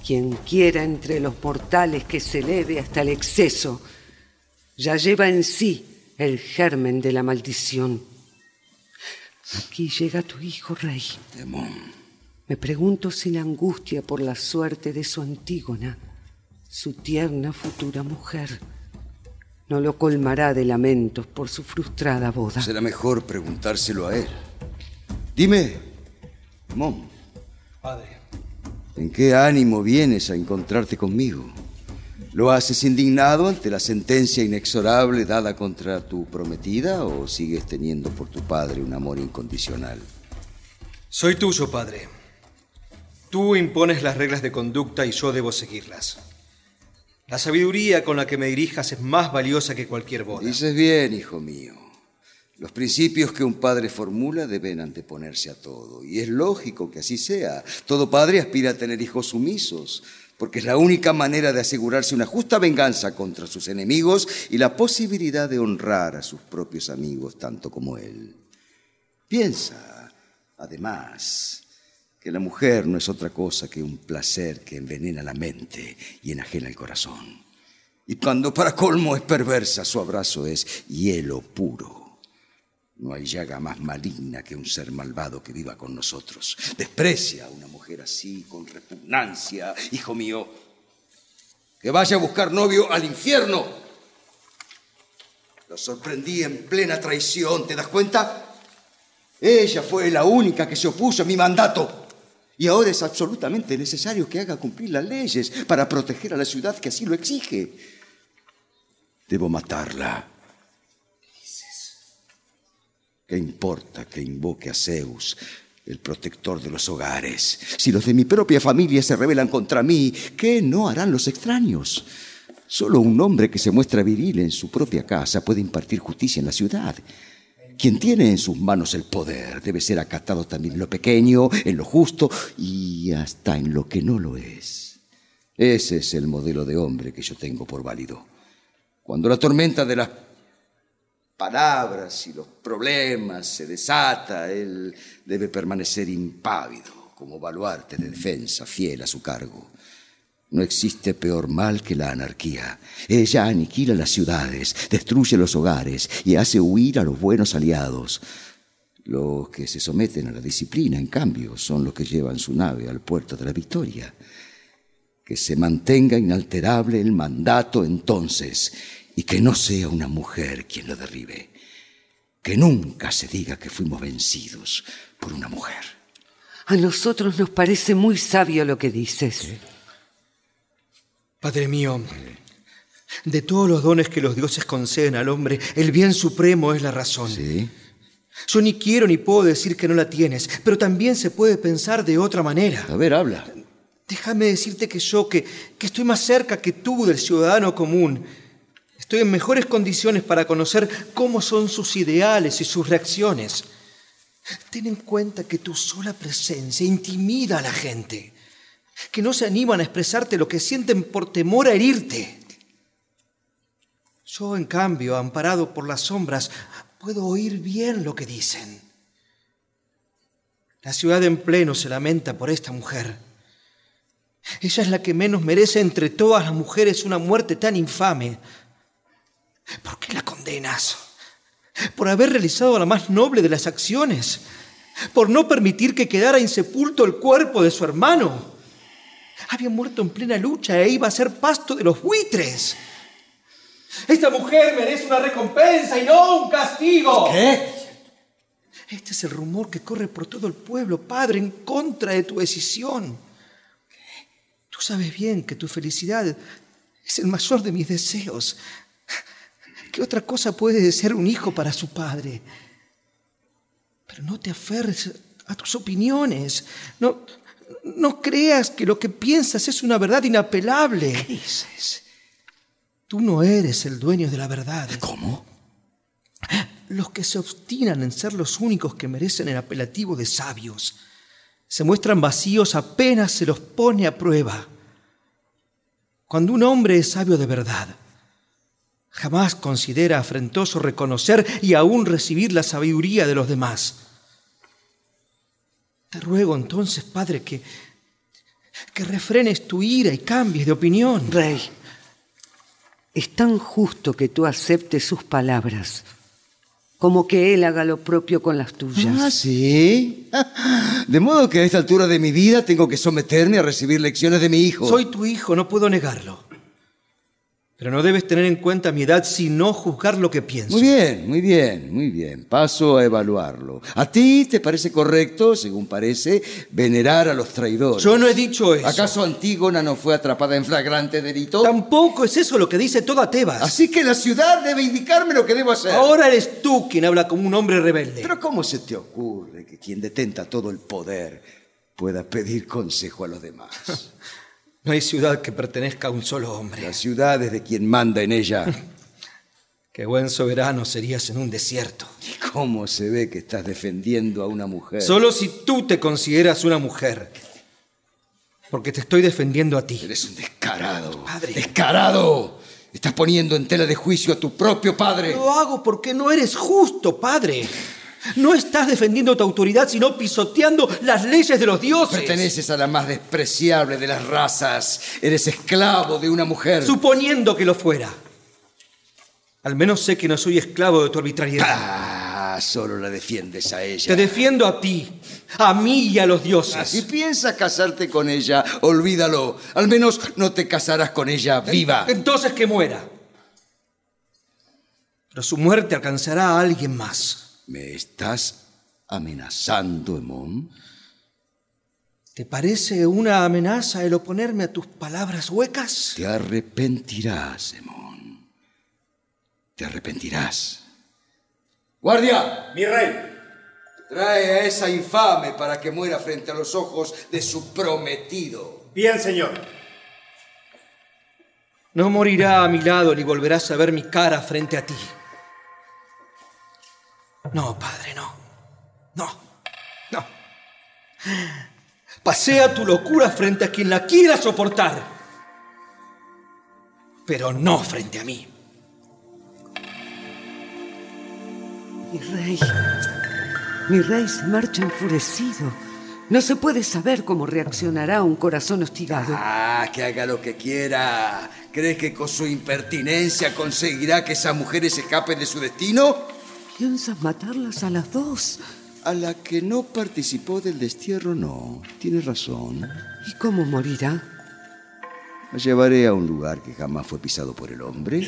Quien quiera entre los mortales que se eleve hasta el exceso, ya lleva en sí el germen de la maldición. Aquí llega tu hijo, rey. Me pregunto sin angustia por la suerte de su Antígona, su tierna futura mujer. No lo colmará de lamentos por su frustrada boda. Será mejor preguntárselo a él. Dime, Demón, Padre, ¿en qué ánimo vienes a encontrarte conmigo? ¿Lo haces indignado ante la sentencia inexorable dada contra tu prometida o sigues teniendo por tu padre un amor incondicional? soy tuyo, Padre. Tú impones las reglas de conducta y yo debo seguirlas. La sabiduría con la que me dirijas es más valiosa que cualquier boda. Dices bien, hijo mío. Los principios que un padre formula deben anteponerse a todo. Y es lógico que así sea. Todo padre aspira a tener hijos sumisos, porque es la única manera de asegurarse una justa venganza contra sus enemigos y la posibilidad de honrar a sus propios amigos tanto como él. Piensa, además, que la mujer no es otra cosa que un placer que envenena la mente y enajena el corazón. Y cuando para colmo es perversa, su abrazo es hielo puro. No hay llaga más maligna que un ser malvado que viva con nosotros. Desprecia a una mujer así, con repugnancia, hijo mío. Que vaya a buscar novio al infierno. Lo sorprendí en plena traición, ¿te das cuenta? Ella fue la única que se opuso a mi mandato. Y ahora es absolutamente necesario que haga cumplir las leyes para proteger a la ciudad que así lo exige. Debo matarla. ¿Qué importa que invoque a Zeus, el protector de los hogares? Si los de mi propia familia se rebelan contra mí, ¿qué no harán los extraños? Solo un hombre que se muestra viril en su propia casa puede impartir justicia en la ciudad. Quien tiene en sus manos el poder debe ser acatado también en lo pequeño, en lo justo y hasta en lo que no lo es. Ese es el modelo de hombre que yo tengo por válido. Cuando la tormenta de las palabras y los problemas se desata, él debe permanecer impávido como baluarte de defensa, fiel a su cargo. No existe peor mal que la anarquía. Ella aniquila las ciudades, destruye los hogares y hace huir a los buenos aliados. Los que se someten a la disciplina, en cambio, son los que llevan su nave al puerto de la victoria. Que se mantenga inalterable el mandato entonces y que no sea una mujer quien lo derribe. Que nunca se diga que fuimos vencidos por una mujer. A nosotros nos parece muy sabio lo que dices. Padre mío, de todos los dones que los dioses conceden al hombre, el bien supremo es la razón. ¿Sí? Yo ni quiero ni puedo decir que no la tienes, pero también se puede pensar de otra manera. A ver, habla. Déjame decirte que yo, que, que estoy más cerca que tú del ciudadano común, estoy en mejores condiciones para conocer cómo son sus ideales y sus reacciones. Ten en cuenta que tu sola presencia intimida a la gente, que no se animan a expresarte lo que sienten por temor a herirte. Yo, en cambio, amparado por las sombras, puedo oír bien lo que dicen. La ciudad en pleno se lamenta por esta mujer. Ella es la que menos merece entre todas las mujeres una muerte tan infame. ¿Por qué la condenas? Por haber realizado la más noble de las acciones. Por no permitir que quedara insepulto el cuerpo de su hermano. Había muerto en plena lucha e iba a ser pasto de los buitres. Esta mujer merece una recompensa y no un castigo. ¿Qué? Este es el rumor que corre por todo el pueblo, padre, en contra de tu decisión. Tú sabes bien que tu felicidad es el mayor de mis deseos. ¿Qué otra cosa puede desear un hijo para su padre? Pero no te aferres a tus opiniones. No, no creas que lo que piensas es una verdad inapelable. ¿Qué dices? Tú no eres el dueño de la verdad. ¿Cómo? Los que se obstinan en ser los únicos que merecen el apelativo de sabios se muestran vacíos apenas se los pone a prueba. Cuando un hombre es sabio de verdad, jamás considera afrentoso reconocer y aún recibir la sabiduría de los demás. Te ruego entonces, Padre, que, que refrenes tu ira y cambies de opinión. Rey, es tan justo que tú aceptes sus palabras como que él haga lo propio con las tuyas. Ah, sí. De modo que a esta altura de mi vida tengo que someterme a recibir lecciones de mi hijo. Soy tu hijo, no puedo negarlo. Pero no debes tener en cuenta mi edad sino juzgar lo que pienso. Muy bien, muy bien, muy bien. Paso a evaluarlo. ¿A ti te parece correcto, según parece, venerar a los traidores? Yo no he dicho eso. ¿Acaso Antígona no fue atrapada en flagrante delito? Tampoco es eso lo que dice toda Tebas. Así que la ciudad debe indicarme lo que debo hacer. Ahora eres tú quien habla como un hombre rebelde. Pero ¿cómo se te ocurre que quien detenta todo el poder pueda pedir consejo a los demás? No hay ciudad que pertenezca a un solo hombre. La ciudad es de quien manda en ella. Qué buen soberano serías en un desierto. ¿Y cómo se ve que estás defendiendo a una mujer? Solo si tú te consideras una mujer. Porque te estoy defendiendo a ti. Eres un descarado. Padre. ¡Descarado! Estás poniendo en tela de juicio a tu propio padre. Lo hago porque no eres justo, padre. No estás defendiendo tu autoridad, sino pisoteando las leyes de los dioses. Perteneces a la más despreciable de las razas. Eres esclavo de una mujer. Suponiendo que lo fuera. Al menos sé que no soy esclavo de tu arbitrariedad. Ah, solo la defiendes a ella. Te defiendo a ti, a mí y a los dioses. Si piensas casarte con ella, olvídalo. Al menos no te casarás con ella viva. Entonces que muera. Pero su muerte alcanzará a alguien más. ¿Me estás amenazando, Emón? ¿Te parece una amenaza el oponerme a tus palabras huecas? Te arrepentirás, Emón. Te arrepentirás. ¡Guardia! Mi rey. Trae a esa infame para que muera frente a los ojos de su prometido. Bien, señor. No morirá a mi lado ni volverás a ver mi cara frente a ti. No, padre, no. No. No. Pasea tu locura frente a quien la quiera soportar. Pero no frente a mí. Mi rey, mi rey se marcha enfurecido. No se puede saber cómo reaccionará un corazón hostigado. Ah, que haga lo que quiera. ¿Crees que con su impertinencia conseguirá que esas mujeres escapen de su destino? ¿Piensas matarlas a las dos? A la que no participó del destierro, no. Tienes razón. ¿Y cómo morirá? La llevaré a un lugar que jamás fue pisado por el hombre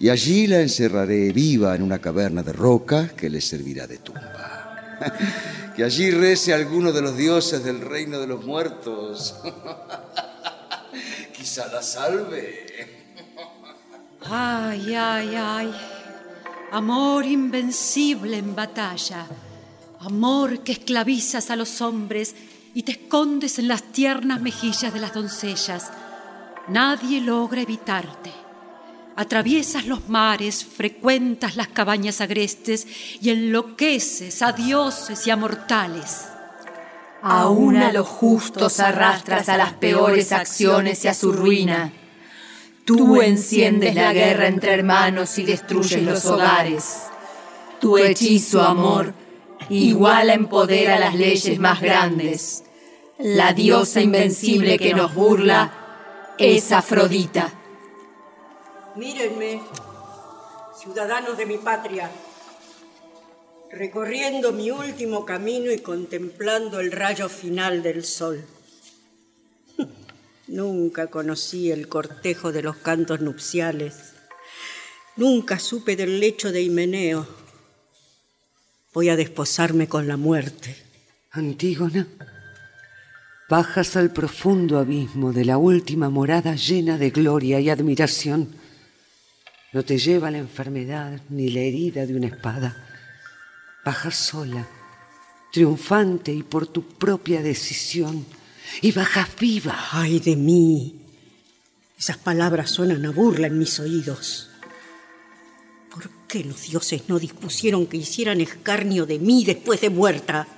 y allí la encerraré viva en una caverna de roca que le servirá de tumba. que allí rece alguno de los dioses del reino de los muertos. Quizá la salve. Ay, ay, ay. Amor invencible en batalla. Amor que esclavizas a los hombres y te escondes en las tiernas mejillas de las doncellas. Nadie logra evitarte. Atraviesas los mares, frecuentas las cabañas agrestes y enloqueces a dioses y a mortales. Aún a los justos arrastras a las peores acciones y a su ruina. Tú enciendes la guerra entre hermanos y destruyes los hogares. Tu hechizo, amor, iguala en poder a las leyes más grandes. La diosa invencible que nos burla es Afrodita. Mírenme, ciudadanos de mi patria, recorriendo mi último camino y contemplando el rayo final del sol. Nunca conocí el cortejo de los cantos nupciales. Nunca supe del lecho de Himeneo. Voy a desposarme con la muerte. Antígona, bajas al profundo abismo de la última morada llena de gloria y admiración. No te lleva la enfermedad ni la herida de una espada. Bajas sola, triunfante y por tu propia decisión. Y bajas viva. ¡Ay de mí! Esas palabras suenan a burla en mis oídos. ¿Por qué los dioses no dispusieron que hicieran escarnio de mí después de muerta?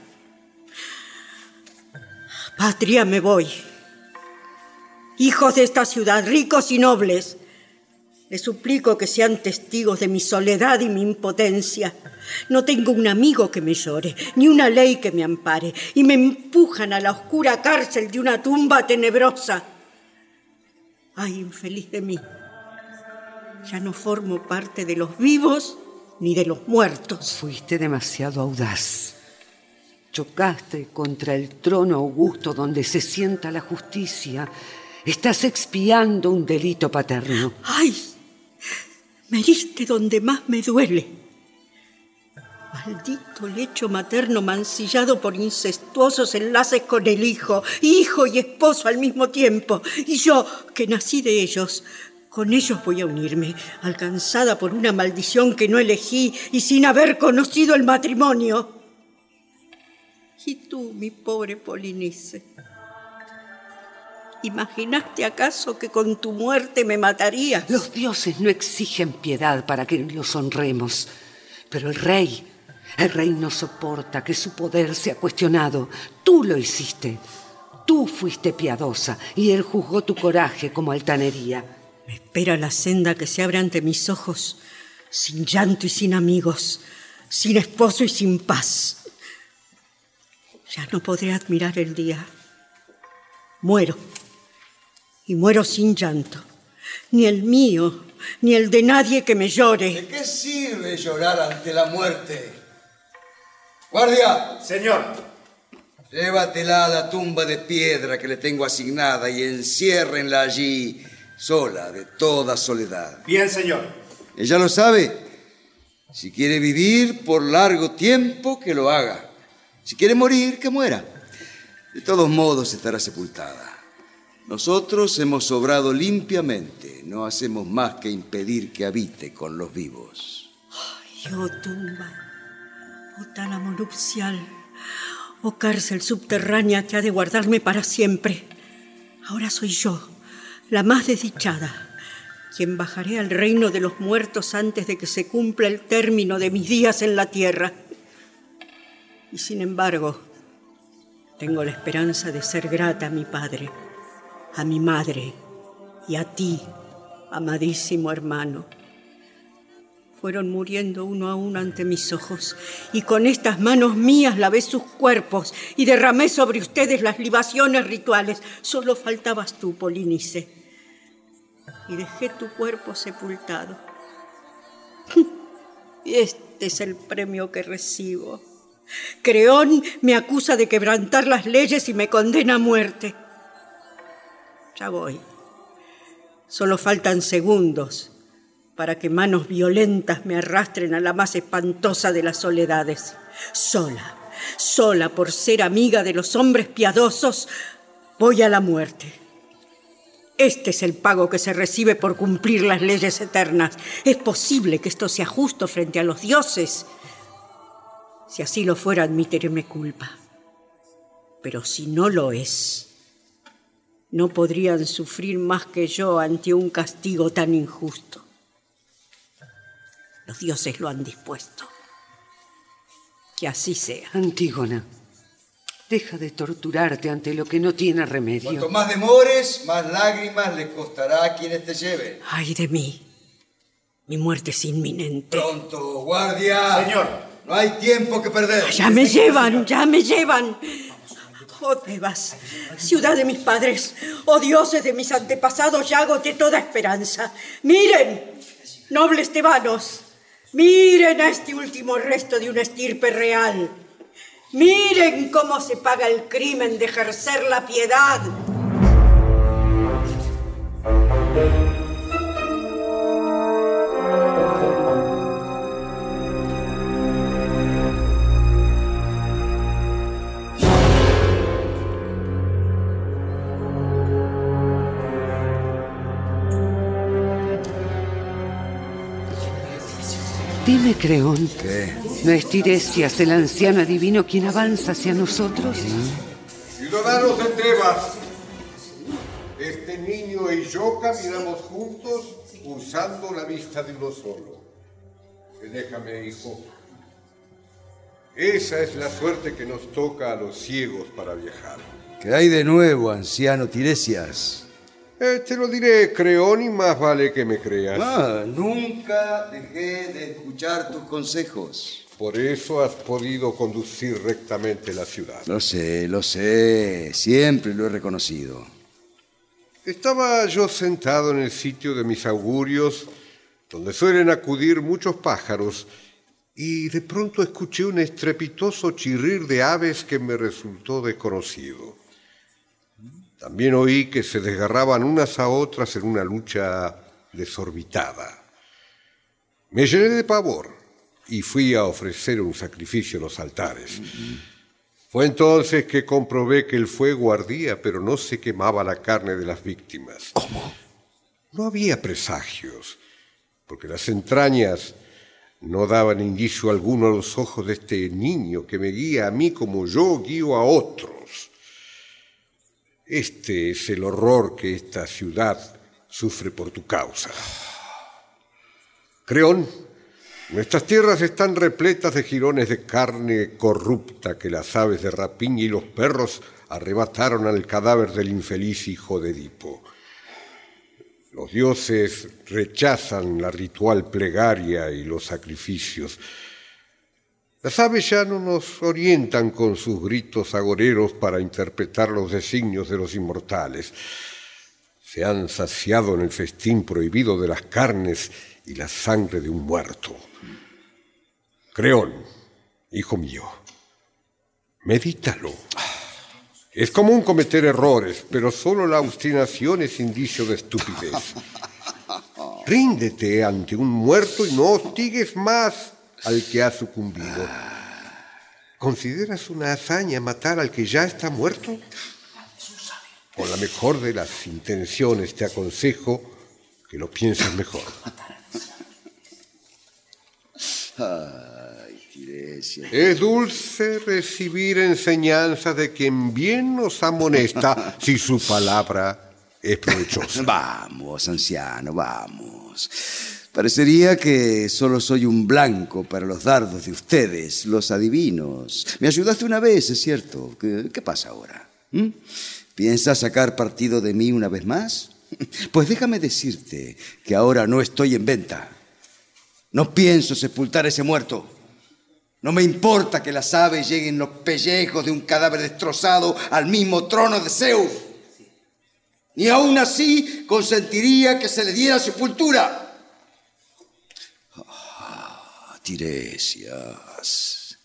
Patria, me voy. Hijos de esta ciudad, ricos y nobles, les suplico que sean testigos de mi soledad y mi impotencia. No tengo un amigo que me llore, ni una ley que me ampare, y me empujan a la oscura cárcel de una tumba tenebrosa. Ay, infeliz de mí. Ya no formo parte de los vivos ni de los muertos. Fuiste demasiado audaz. Chocaste contra el trono augusto donde se sienta la justicia. Estás expiando un delito paterno. ¡Ay! Me heriste donde más me duele. Maldito lecho materno mancillado por incestuosos enlaces con el hijo, hijo y esposo al mismo tiempo. Y yo, que nací de ellos, con ellos voy a unirme, alcanzada por una maldición que no elegí y sin haber conocido el matrimonio. Y tú, mi pobre Polinice, ¿imaginaste acaso que con tu muerte me matarías? Los dioses no exigen piedad para que los honremos, pero el rey, el rey no soporta que su poder sea cuestionado. Tú lo hiciste. Tú fuiste piadosa y él juzgó tu coraje como altanería. Me espera la senda que se abre ante mis ojos, sin llanto y sin amigos, sin esposo y sin paz. Ya no podré admirar el día. Muero. Y muero sin llanto. Ni el mío, ni el de nadie que me llore. ¿De qué sirve llorar ante la muerte? Guardia. Señor. Llévatela a la tumba de piedra que le tengo asignada y enciérrenla allí, sola, de toda soledad. Bien, señor. Ella lo sabe. Si quiere vivir por largo tiempo, que lo haga. Si quiere morir, que muera. De todos modos estará sepultada. Nosotros hemos obrado limpiamente, no hacemos más que impedir que habite con los vivos. Ay, oh tumba, oh tálamo nupcial, oh cárcel subterránea que ha de guardarme para siempre. Ahora soy yo, la más desdichada, quien bajaré al reino de los muertos antes de que se cumpla el término de mis días en la tierra. Y sin embargo, tengo la esperanza de ser grata a mi padre, a mi madre y a ti, amadísimo hermano. fueron muriendo uno a uno ante mis ojos, y con estas manos mías lavé sus cuerpos y derramé sobre ustedes las libaciones rituales. Solo faltabas tú, Polinice, y dejé tu cuerpo sepultado. Y este es el premio que recibo. Creón me acusa de quebrantar las leyes y me condena a muerte. Ya voy. Solo faltan segundos para que manos violentas me arrastren a la más espantosa de las soledades. Sola, sola por ser amiga de los hombres piadosos, voy a la muerte. Este es el pago que se recibe por cumplir las leyes eternas. Es posible que esto sea justo frente a los dioses. Si así lo fuera, admitirme culpa. Pero si no lo es, no podrían sufrir más que yo ante un castigo tan injusto. Los dioses lo han dispuesto. Que así sea. Antígona, deja de torturarte ante lo que no tiene remedio. Cuanto más demores, más lágrimas le costará a quienes te lleven. Ay de mí. Mi muerte es inminente. Pronto, guardia. Señor. No hay tiempo que perder. Ya me llevan, ya me llevan. Oh Tebas, ciudad de mis padres, oh dioses de mis antepasados, ya agoté toda esperanza. Miren, nobles tebanos, miren a este último resto de una estirpe real. Miren cómo se paga el crimen de ejercer la piedad. Dime, Creón. ¿Qué? ¿No es Tiresias, el anciano adivino, quien avanza hacia nosotros? Ciudadanos de Tebas, este niño y yo caminamos juntos usando la vista de uno solo. Déjame, hijo. Esa es la suerte que nos toca a los ciegos para viajar. ¿Qué hay de nuevo, anciano Tiresias? Eh, te lo diré, Creón, y más vale que me creas. Ah, nunca dejé de escuchar tus consejos. Por eso has podido conducir rectamente la ciudad. Lo sé, lo sé. Siempre lo he reconocido. Estaba yo sentado en el sitio de mis augurios, donde suelen acudir muchos pájaros, y de pronto escuché un estrepitoso chirrir de aves que me resultó desconocido. También oí que se desgarraban unas a otras en una lucha desorbitada. Me llené de pavor y fui a ofrecer un sacrificio en los altares. Fue entonces que comprobé que el fuego ardía, pero no se quemaba la carne de las víctimas. ¿Cómo? No había presagios, porque las entrañas no daban indicio alguno a los ojos de este niño que me guía a mí como yo guío a otros. Este es el horror que esta ciudad sufre por tu causa. Creón, nuestras tierras están repletas de jirones de carne corrupta que las aves de rapiña y los perros arrebataron al cadáver del infeliz hijo de Edipo. Los dioses rechazan la ritual plegaria y los sacrificios. Las aves ya no nos orientan con sus gritos agoreros para interpretar los designios de los inmortales. Se han saciado en el festín prohibido de las carnes y la sangre de un muerto. Creón, hijo mío, medítalo. Es común cometer errores, pero solo la obstinación es indicio de estupidez. Ríndete ante un muerto y no hostigues más al que ha sucumbido. ¿Consideras una hazaña matar al que ya está muerto? Con la mejor de las intenciones te aconsejo que lo pienses mejor. Es dulce recibir enseñanza de quien bien nos amonesta si su palabra es provechosa. Vamos, anciano, vamos. Parecería que solo soy un blanco para los dardos de ustedes, los adivinos. Me ayudaste una vez, es cierto. ¿Qué, pasa ahora? ¿Mm? ¿Piensas sacar partido de mí una vez más? Pues déjame decirte que ahora no estoy en venta. No pienso sepultar a ese muerto. No me importa que las aves lleguen los pellejos de un cadáver destrozado al mismo trono de Zeus. Ni aún así consentiría que se le diera sepultura. Ah, Tiresias.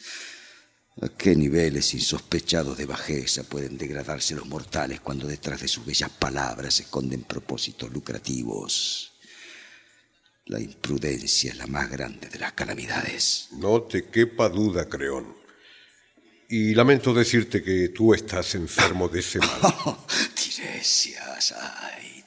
¿A qué niveles insospechados de bajeza pueden degradarse los mortales cuando detrás de sus bellas palabras se esconden propósitos lucrativos? La imprudencia es la más grande de las calamidades. No te quepa duda, Creón. Y lamento decirte que tú estás enfermo de ese mal. Tiresias, ay,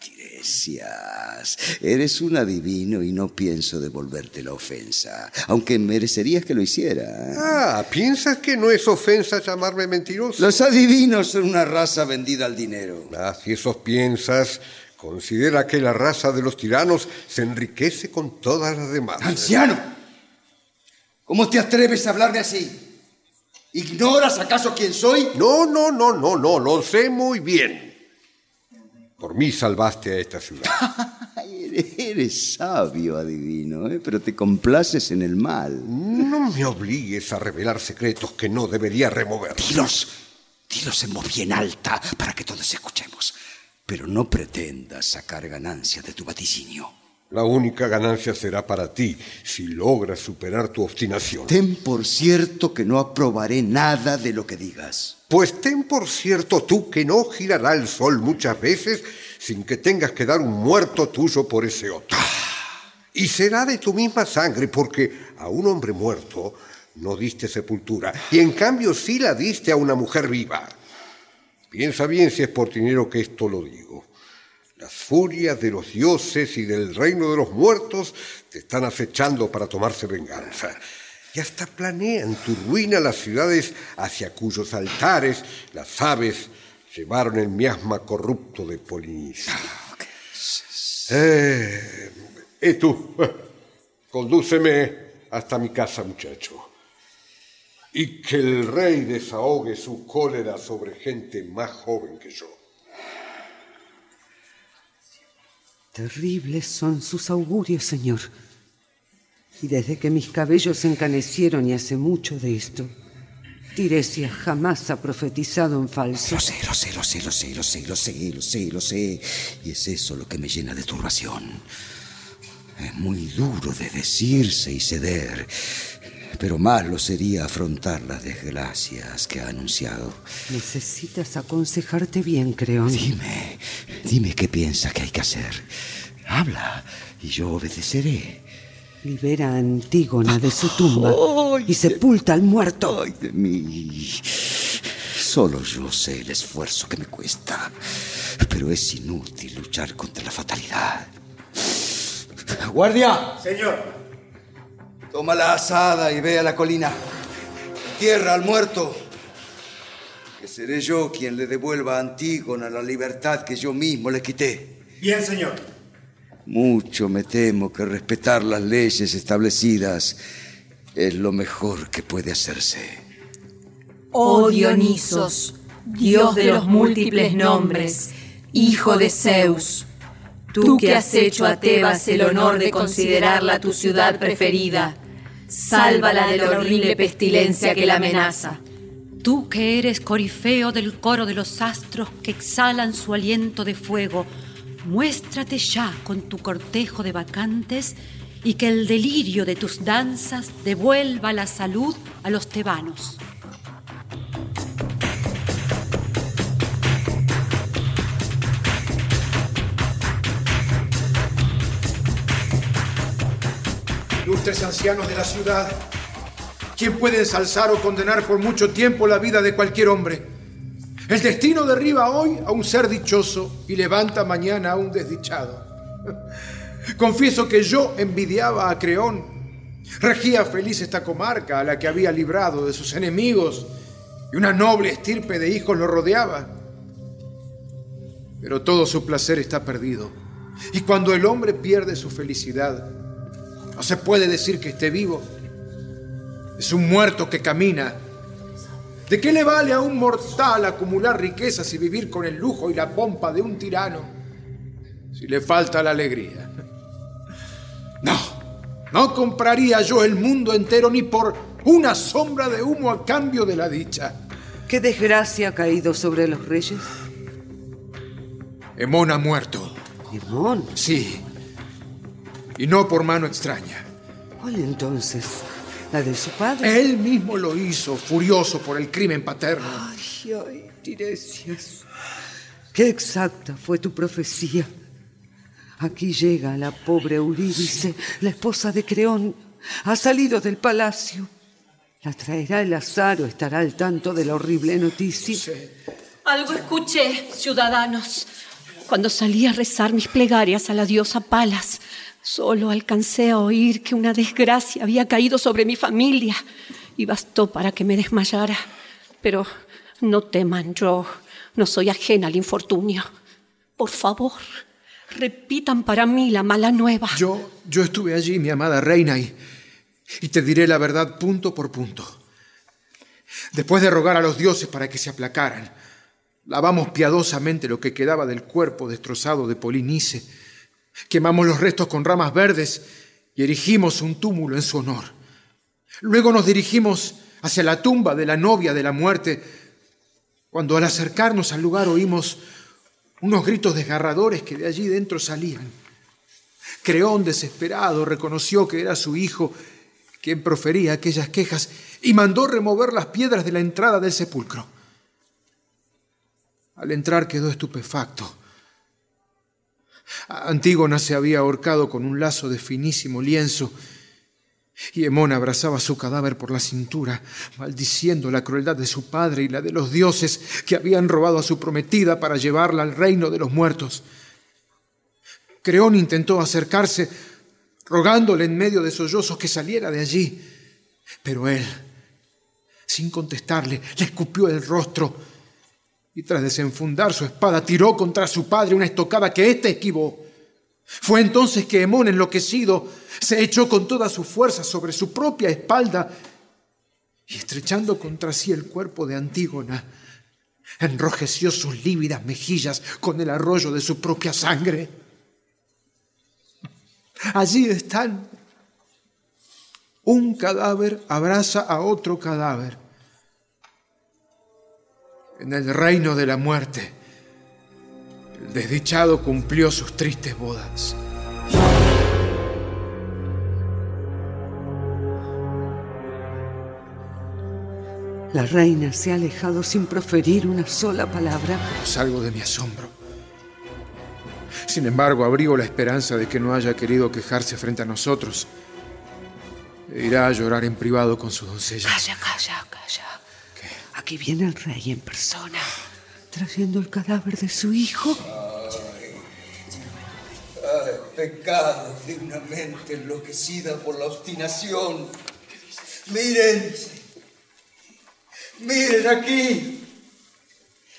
Tiresias. Eres un adivino y no pienso devolverte la ofensa, aunque merecerías que lo hiciera. Ah, ¿piensas que no es ofensa llamarme mentiroso? Los adivinos son una raza vendida al dinero. Ah, si eso piensas, considera que la raza de los tiranos se enriquece con todas las demás. ¡Anciano! ¿Cómo te atreves a hablarme así? ¿Ignoras acaso quién soy? No, no, no, no, no, lo sé muy bien. Por mí salvaste a esta ciudad. Eres sabio, adivino, ¿eh? pero te complaces en el mal. No me obligues a revelar secretos que no debería remover. Dilos, dilos en voz bien alta para que todos escuchemos. Pero no pretendas sacar ganancia de tu vaticinio. La única ganancia será para ti si logras superar tu obstinación. Ten por cierto que no aprobaré nada de lo que digas. Pues ten por cierto tú que no girará el sol muchas veces sin que tengas que dar un muerto tuyo por ese otro. Y será de tu misma sangre porque a un hombre muerto no diste sepultura y en cambio sí la diste a una mujer viva. Piensa bien si es por dinero que esto lo digo. Las furias de los dioses y del reino de los muertos te están acechando para tomarse venganza. Y hasta planean tu ruina las ciudades hacia cuyos altares las aves llevaron el miasma corrupto de Polinicia. Eh, y tú, condúceme hasta mi casa, muchacho. Y que el rey desahogue su cólera sobre gente más joven que yo. Terribles son sus augurios, señor. Y desde que mis cabellos se encanecieron y hace mucho de esto, Tiresia jamás ha profetizado en falso. Lo sé, lo sé, lo sé, lo sé, lo sé, lo sé, lo sé, lo sé. Y es eso lo que me llena de turbación. Es muy duro de decirse y ceder, pero más lo sería afrontar las desgracias que ha anunciado. Necesitas aconsejarte bien, Creón. Dime, dime qué piensas que hay que hacer. Habla y yo obedeceré. Libera a Antígona de su tumba y sepulta al muerto. Ay de mí. Solo yo sé el esfuerzo que me cuesta, pero es inútil luchar contra la fatalidad. ¡Guardia! Señor. Toma la asada y ve a la colina. Tierra al muerto. Que seré yo quien le devuelva a Antígona la libertad que yo mismo le quité. Bien, señor. Mucho me temo que respetar las leyes establecidas es lo mejor que puede hacerse. Oh Dionisos, Dios de los múltiples nombres, hijo de Zeus, tú que has hecho a Tebas el honor de considerarla tu ciudad preferida, sálvala de la horrible pestilencia que la amenaza. Tú que eres corifeo del coro de los astros que exhalan su aliento de fuego, muéstrate ya con tu cortejo de vacantes y que el delirio de tus danzas devuelva la salud a los tebanos. Ilustres ancianos de la ciudad, ¿quién puede ensalzar o condenar por mucho tiempo la vida de cualquier hombre? El destino derriba hoy a un ser dichoso y levanta mañana a un desdichado. Confieso que yo envidiaba a Creón. Regía feliz esta comarca a la que había librado de sus enemigos y una noble estirpe de hijos lo rodeaba. Pero todo su placer está perdido. Y cuando el hombre pierde su felicidad, no se puede decir que esté vivo. Es un muerto que camina ¿De qué le vale a un mortal acumular riquezas y vivir con el lujo y la pompa de un tirano si le falta la alegría? No, No compraría yo el mundo entero ni por una sombra de humo a cambio de la dicha. ¿Qué desgracia ha caído sobre los reyes? Hemón ha muerto. ¿Hemón? Sí. Y no por mano extraña. ¿Cuál entonces? ¿La de su padre? Él mismo lo hizo, furioso por el crimen paterno. Ay, ay, Tiresias. Qué exacta fue tu profecía. Aquí llega la pobre Eurídice, la esposa de Creón. Ha salido del palacio. La traerá el azar o estará al tanto de la horrible noticia. Algo escuché, ciudadanos. Cuando salí a rezar mis plegarias a la diosa Palas, solo alcancé a oír que una desgracia había caído sobre mi familia y bastó para que me desmayara. Pero no teman, yo no soy ajena al infortunio. Por favor, repitan para mí la mala nueva. Yo, yo estuve allí, mi amada reina, y, y te diré la verdad punto por punto. Después de rogar a los dioses para que se aplacaran, lavamos piadosamente lo que quedaba del cuerpo destrozado de Polinice, quemamos los restos con ramas verdes y erigimos un túmulo en su honor. Luego nos dirigimos hacia la tumba de la novia de la muerte, cuando al acercarnos al lugar oímos unos gritos desgarradores que de allí dentro salían. Creón, desesperado, reconoció que era su hijo quien profería aquellas quejas y mandó remover las piedras de la entrada del sepulcro. Al entrar quedó estupefacto. Antígona se había ahorcado con un lazo de finísimo lienzo y Hemón abrazaba su cadáver por la cintura, maldiciendo la crueldad de su padre y la de los dioses que habían robado a su prometida para llevarla al reino de los muertos. Creón intentó acercarse, rogándole en medio de sollozos que saliera de allí, pero él, sin contestarle, le escupió el rostro y tras desenfundar su espada tiró contra su padre una estocada que éste esquivó. Fue entonces que Hemón, enloquecido, se echó con toda su fuerza sobre su propia espalda y estrechando contra sí el cuerpo de Antígona, enrojeció sus lívidas mejillas con el arroyo de su propia sangre. Allí están. Un cadáver abraza a otro cadáver. En el reino de la muerte, el desdichado cumplió sus tristes bodas. La reina se ha alejado sin proferir una sola palabra. Salgo de mi asombro. Sin embargo, abrigo la esperanza de que no haya querido quejarse frente a nosotros. E irá a llorar en privado con su doncella. Calla, calla, calla. Aquí viene el rey en persona, trayendo el cadáver de su hijo. Ay, pecado de una mente enloquecida por la obstinación. Miren, miren aquí,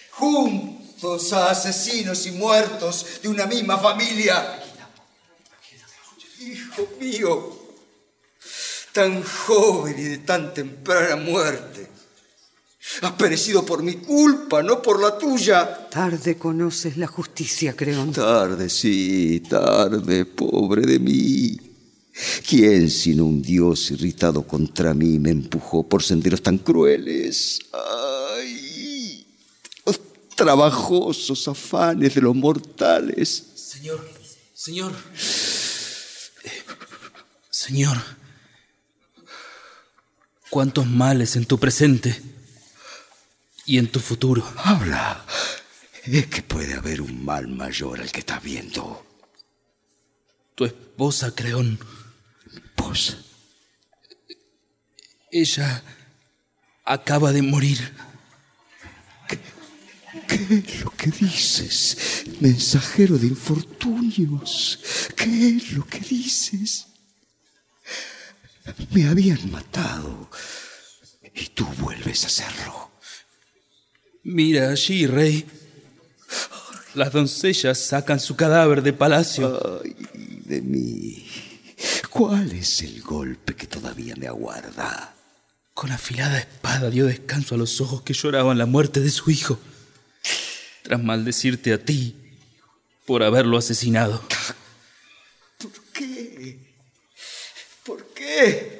juntos a asesinos y muertos de una misma familia. Hijo mío, tan joven y de tan temprana muerte. Has perecido por mi culpa, no por la tuya. Tarde conoces la justicia, Creón. Tarde, sí, tarde, pobre de mí. ¿Quién sino un dios irritado contra mí me empujó por senderos tan crueles? ¡Ay! Los trabajosos afanes de los mortales. Señor, señor. Señor, cuántos males en tu presente y en tu futuro. Habla. Es que puede haber un mal mayor al que estás viendo. Tu esposa, Creón. ¿Esposa? Ella acaba de morir. ¿Qué es lo que dices, mensajero de infortunios? ¿Qué es lo que dices? Me habían matado y tú vuelves a hacerlo. Mira allí, rey. Las doncellas sacan su cadáver de palacio. Ay, de mí. ¿Cuál es el golpe que todavía me aguarda? Con afilada espada dio descanso a los ojos que lloraban la muerte de su hijo, tras maldecirte a ti por haberlo asesinado. ¿Por qué? qué?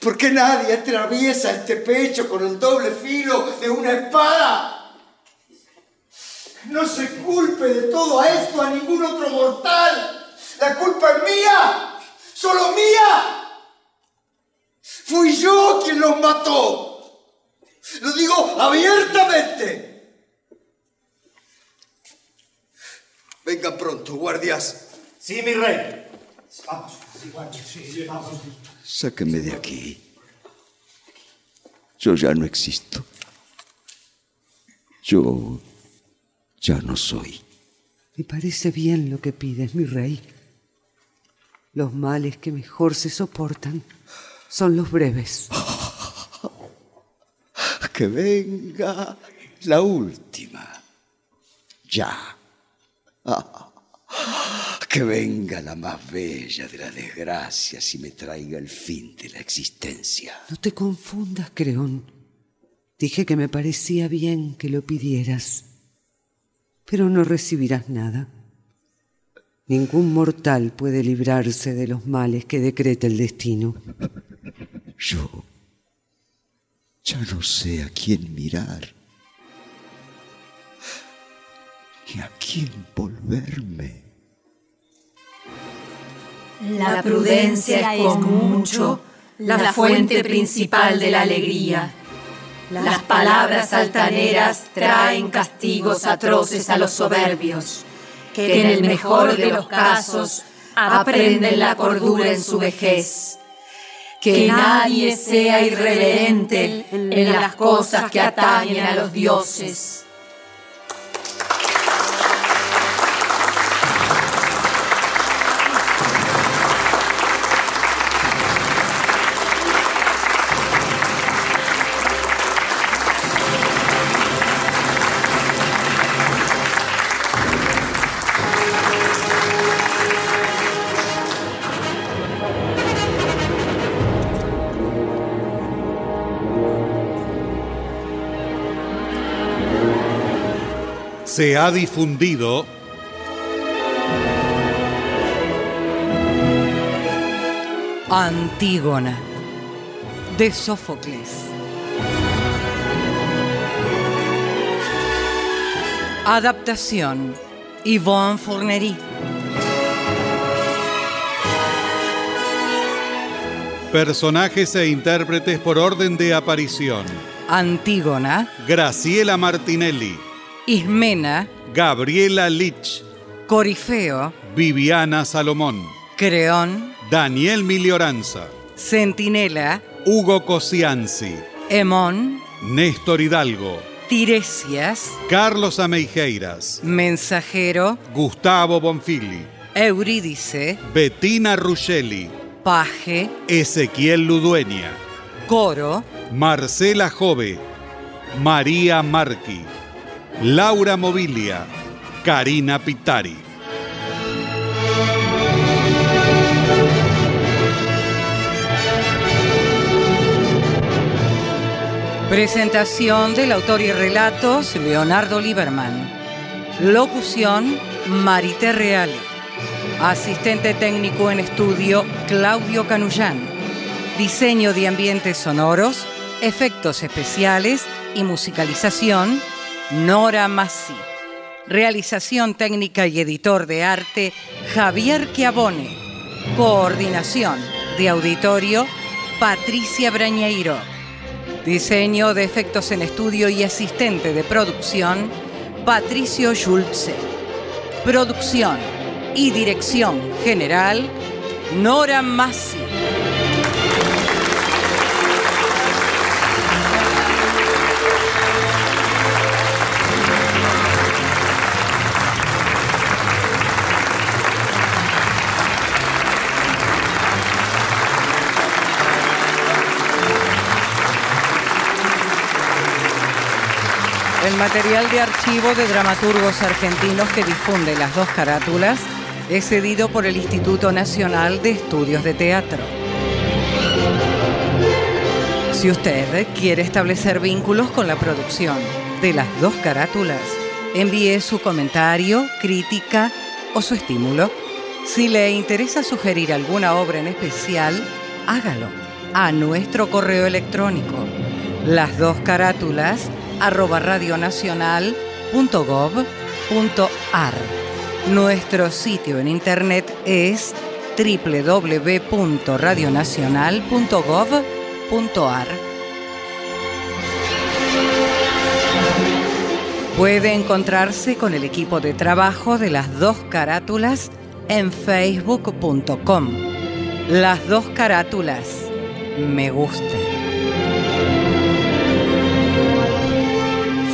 ¿Por qué nadie atraviesa este pecho con el doble filo de una espada? No se culpe de todo esto a ningún otro mortal. La culpa es mía, solo mía. Fui yo quien los mató. Lo digo abiertamente. Vengan pronto, guardias. Sí, mi rey. Vamos. Sáquenme de aquí. Yo ya no existo. Yo ya no soy. Me parece bien lo que pides, mi rey. Los males que mejor se soportan son los breves. que venga la última. Ya. que venga la más bella de las desgracias y me traiga el fin de la existencia. No te confundas, Creón. Dije que me parecía bien que lo pidieras pero no recibirás nada. Ningún mortal puede librarse de los males que decreta el destino. Yo ya no sé a quién mirar a quién volverme. La prudencia es mucho la fuente principal de la alegría. Las palabras altaneras traen castigos atroces a los soberbios, que en el mejor de los casos aprenden la cordura en su vejez. Que nadie sea irreverente en las cosas que atañen a los dioses se ha difundido Antígona de Sófocles. Adaptación Yvonne Fournery. Personajes e intérpretes por orden de aparición. Antígona. Graciela Martinelli. Ismena, Gabriela Lich, Corifeo, Viviana Salomón, Creón, Daniel Milioranza, Centinela, Hugo Cosianzi, Emón, Néstor Hidalgo, Tiresias, Carlos Ameijeiras, Mensajero, Gustavo Bonfili, Eurídice, Bettina Ruggeli, Paje, Ezequiel Ludueña, Coro, Marcela Jove, María Marqui. Laura Mobilia, Karina Pitari. Presentación del autor y relatos Leonardo Lieberman. Locución Marité Reale. Asistente técnico en estudio Claudio Canullán. Diseño de ambientes sonoros, efectos especiales y musicalización Nora Massi. Realización técnica y editor de arte, Javier Chiavone. Coordinación de auditorio, Patricia Brañeiro. Diseño de efectos en estudio y asistente de producción, Patricio Schulze. Producción y dirección general, Nora Massi. Material de archivo de dramaturgos argentinos que difunde las dos carátulas es cedido por el Instituto Nacional de Estudios de Teatro. Si usted quiere establecer vínculos con la producción de las dos carátulas, envíe su comentario, crítica o su estímulo. Si le interesa sugerir alguna obra en especial, hágalo a nuestro correo electrónico las dos carátulas arroba radionacional.gov.ar. Nuestro sitio en internet es www.radionacional.gov.ar. Puede encontrarse con el equipo de trabajo de las dos carátulas en facebook.com. Las dos carátulas. Me gusta.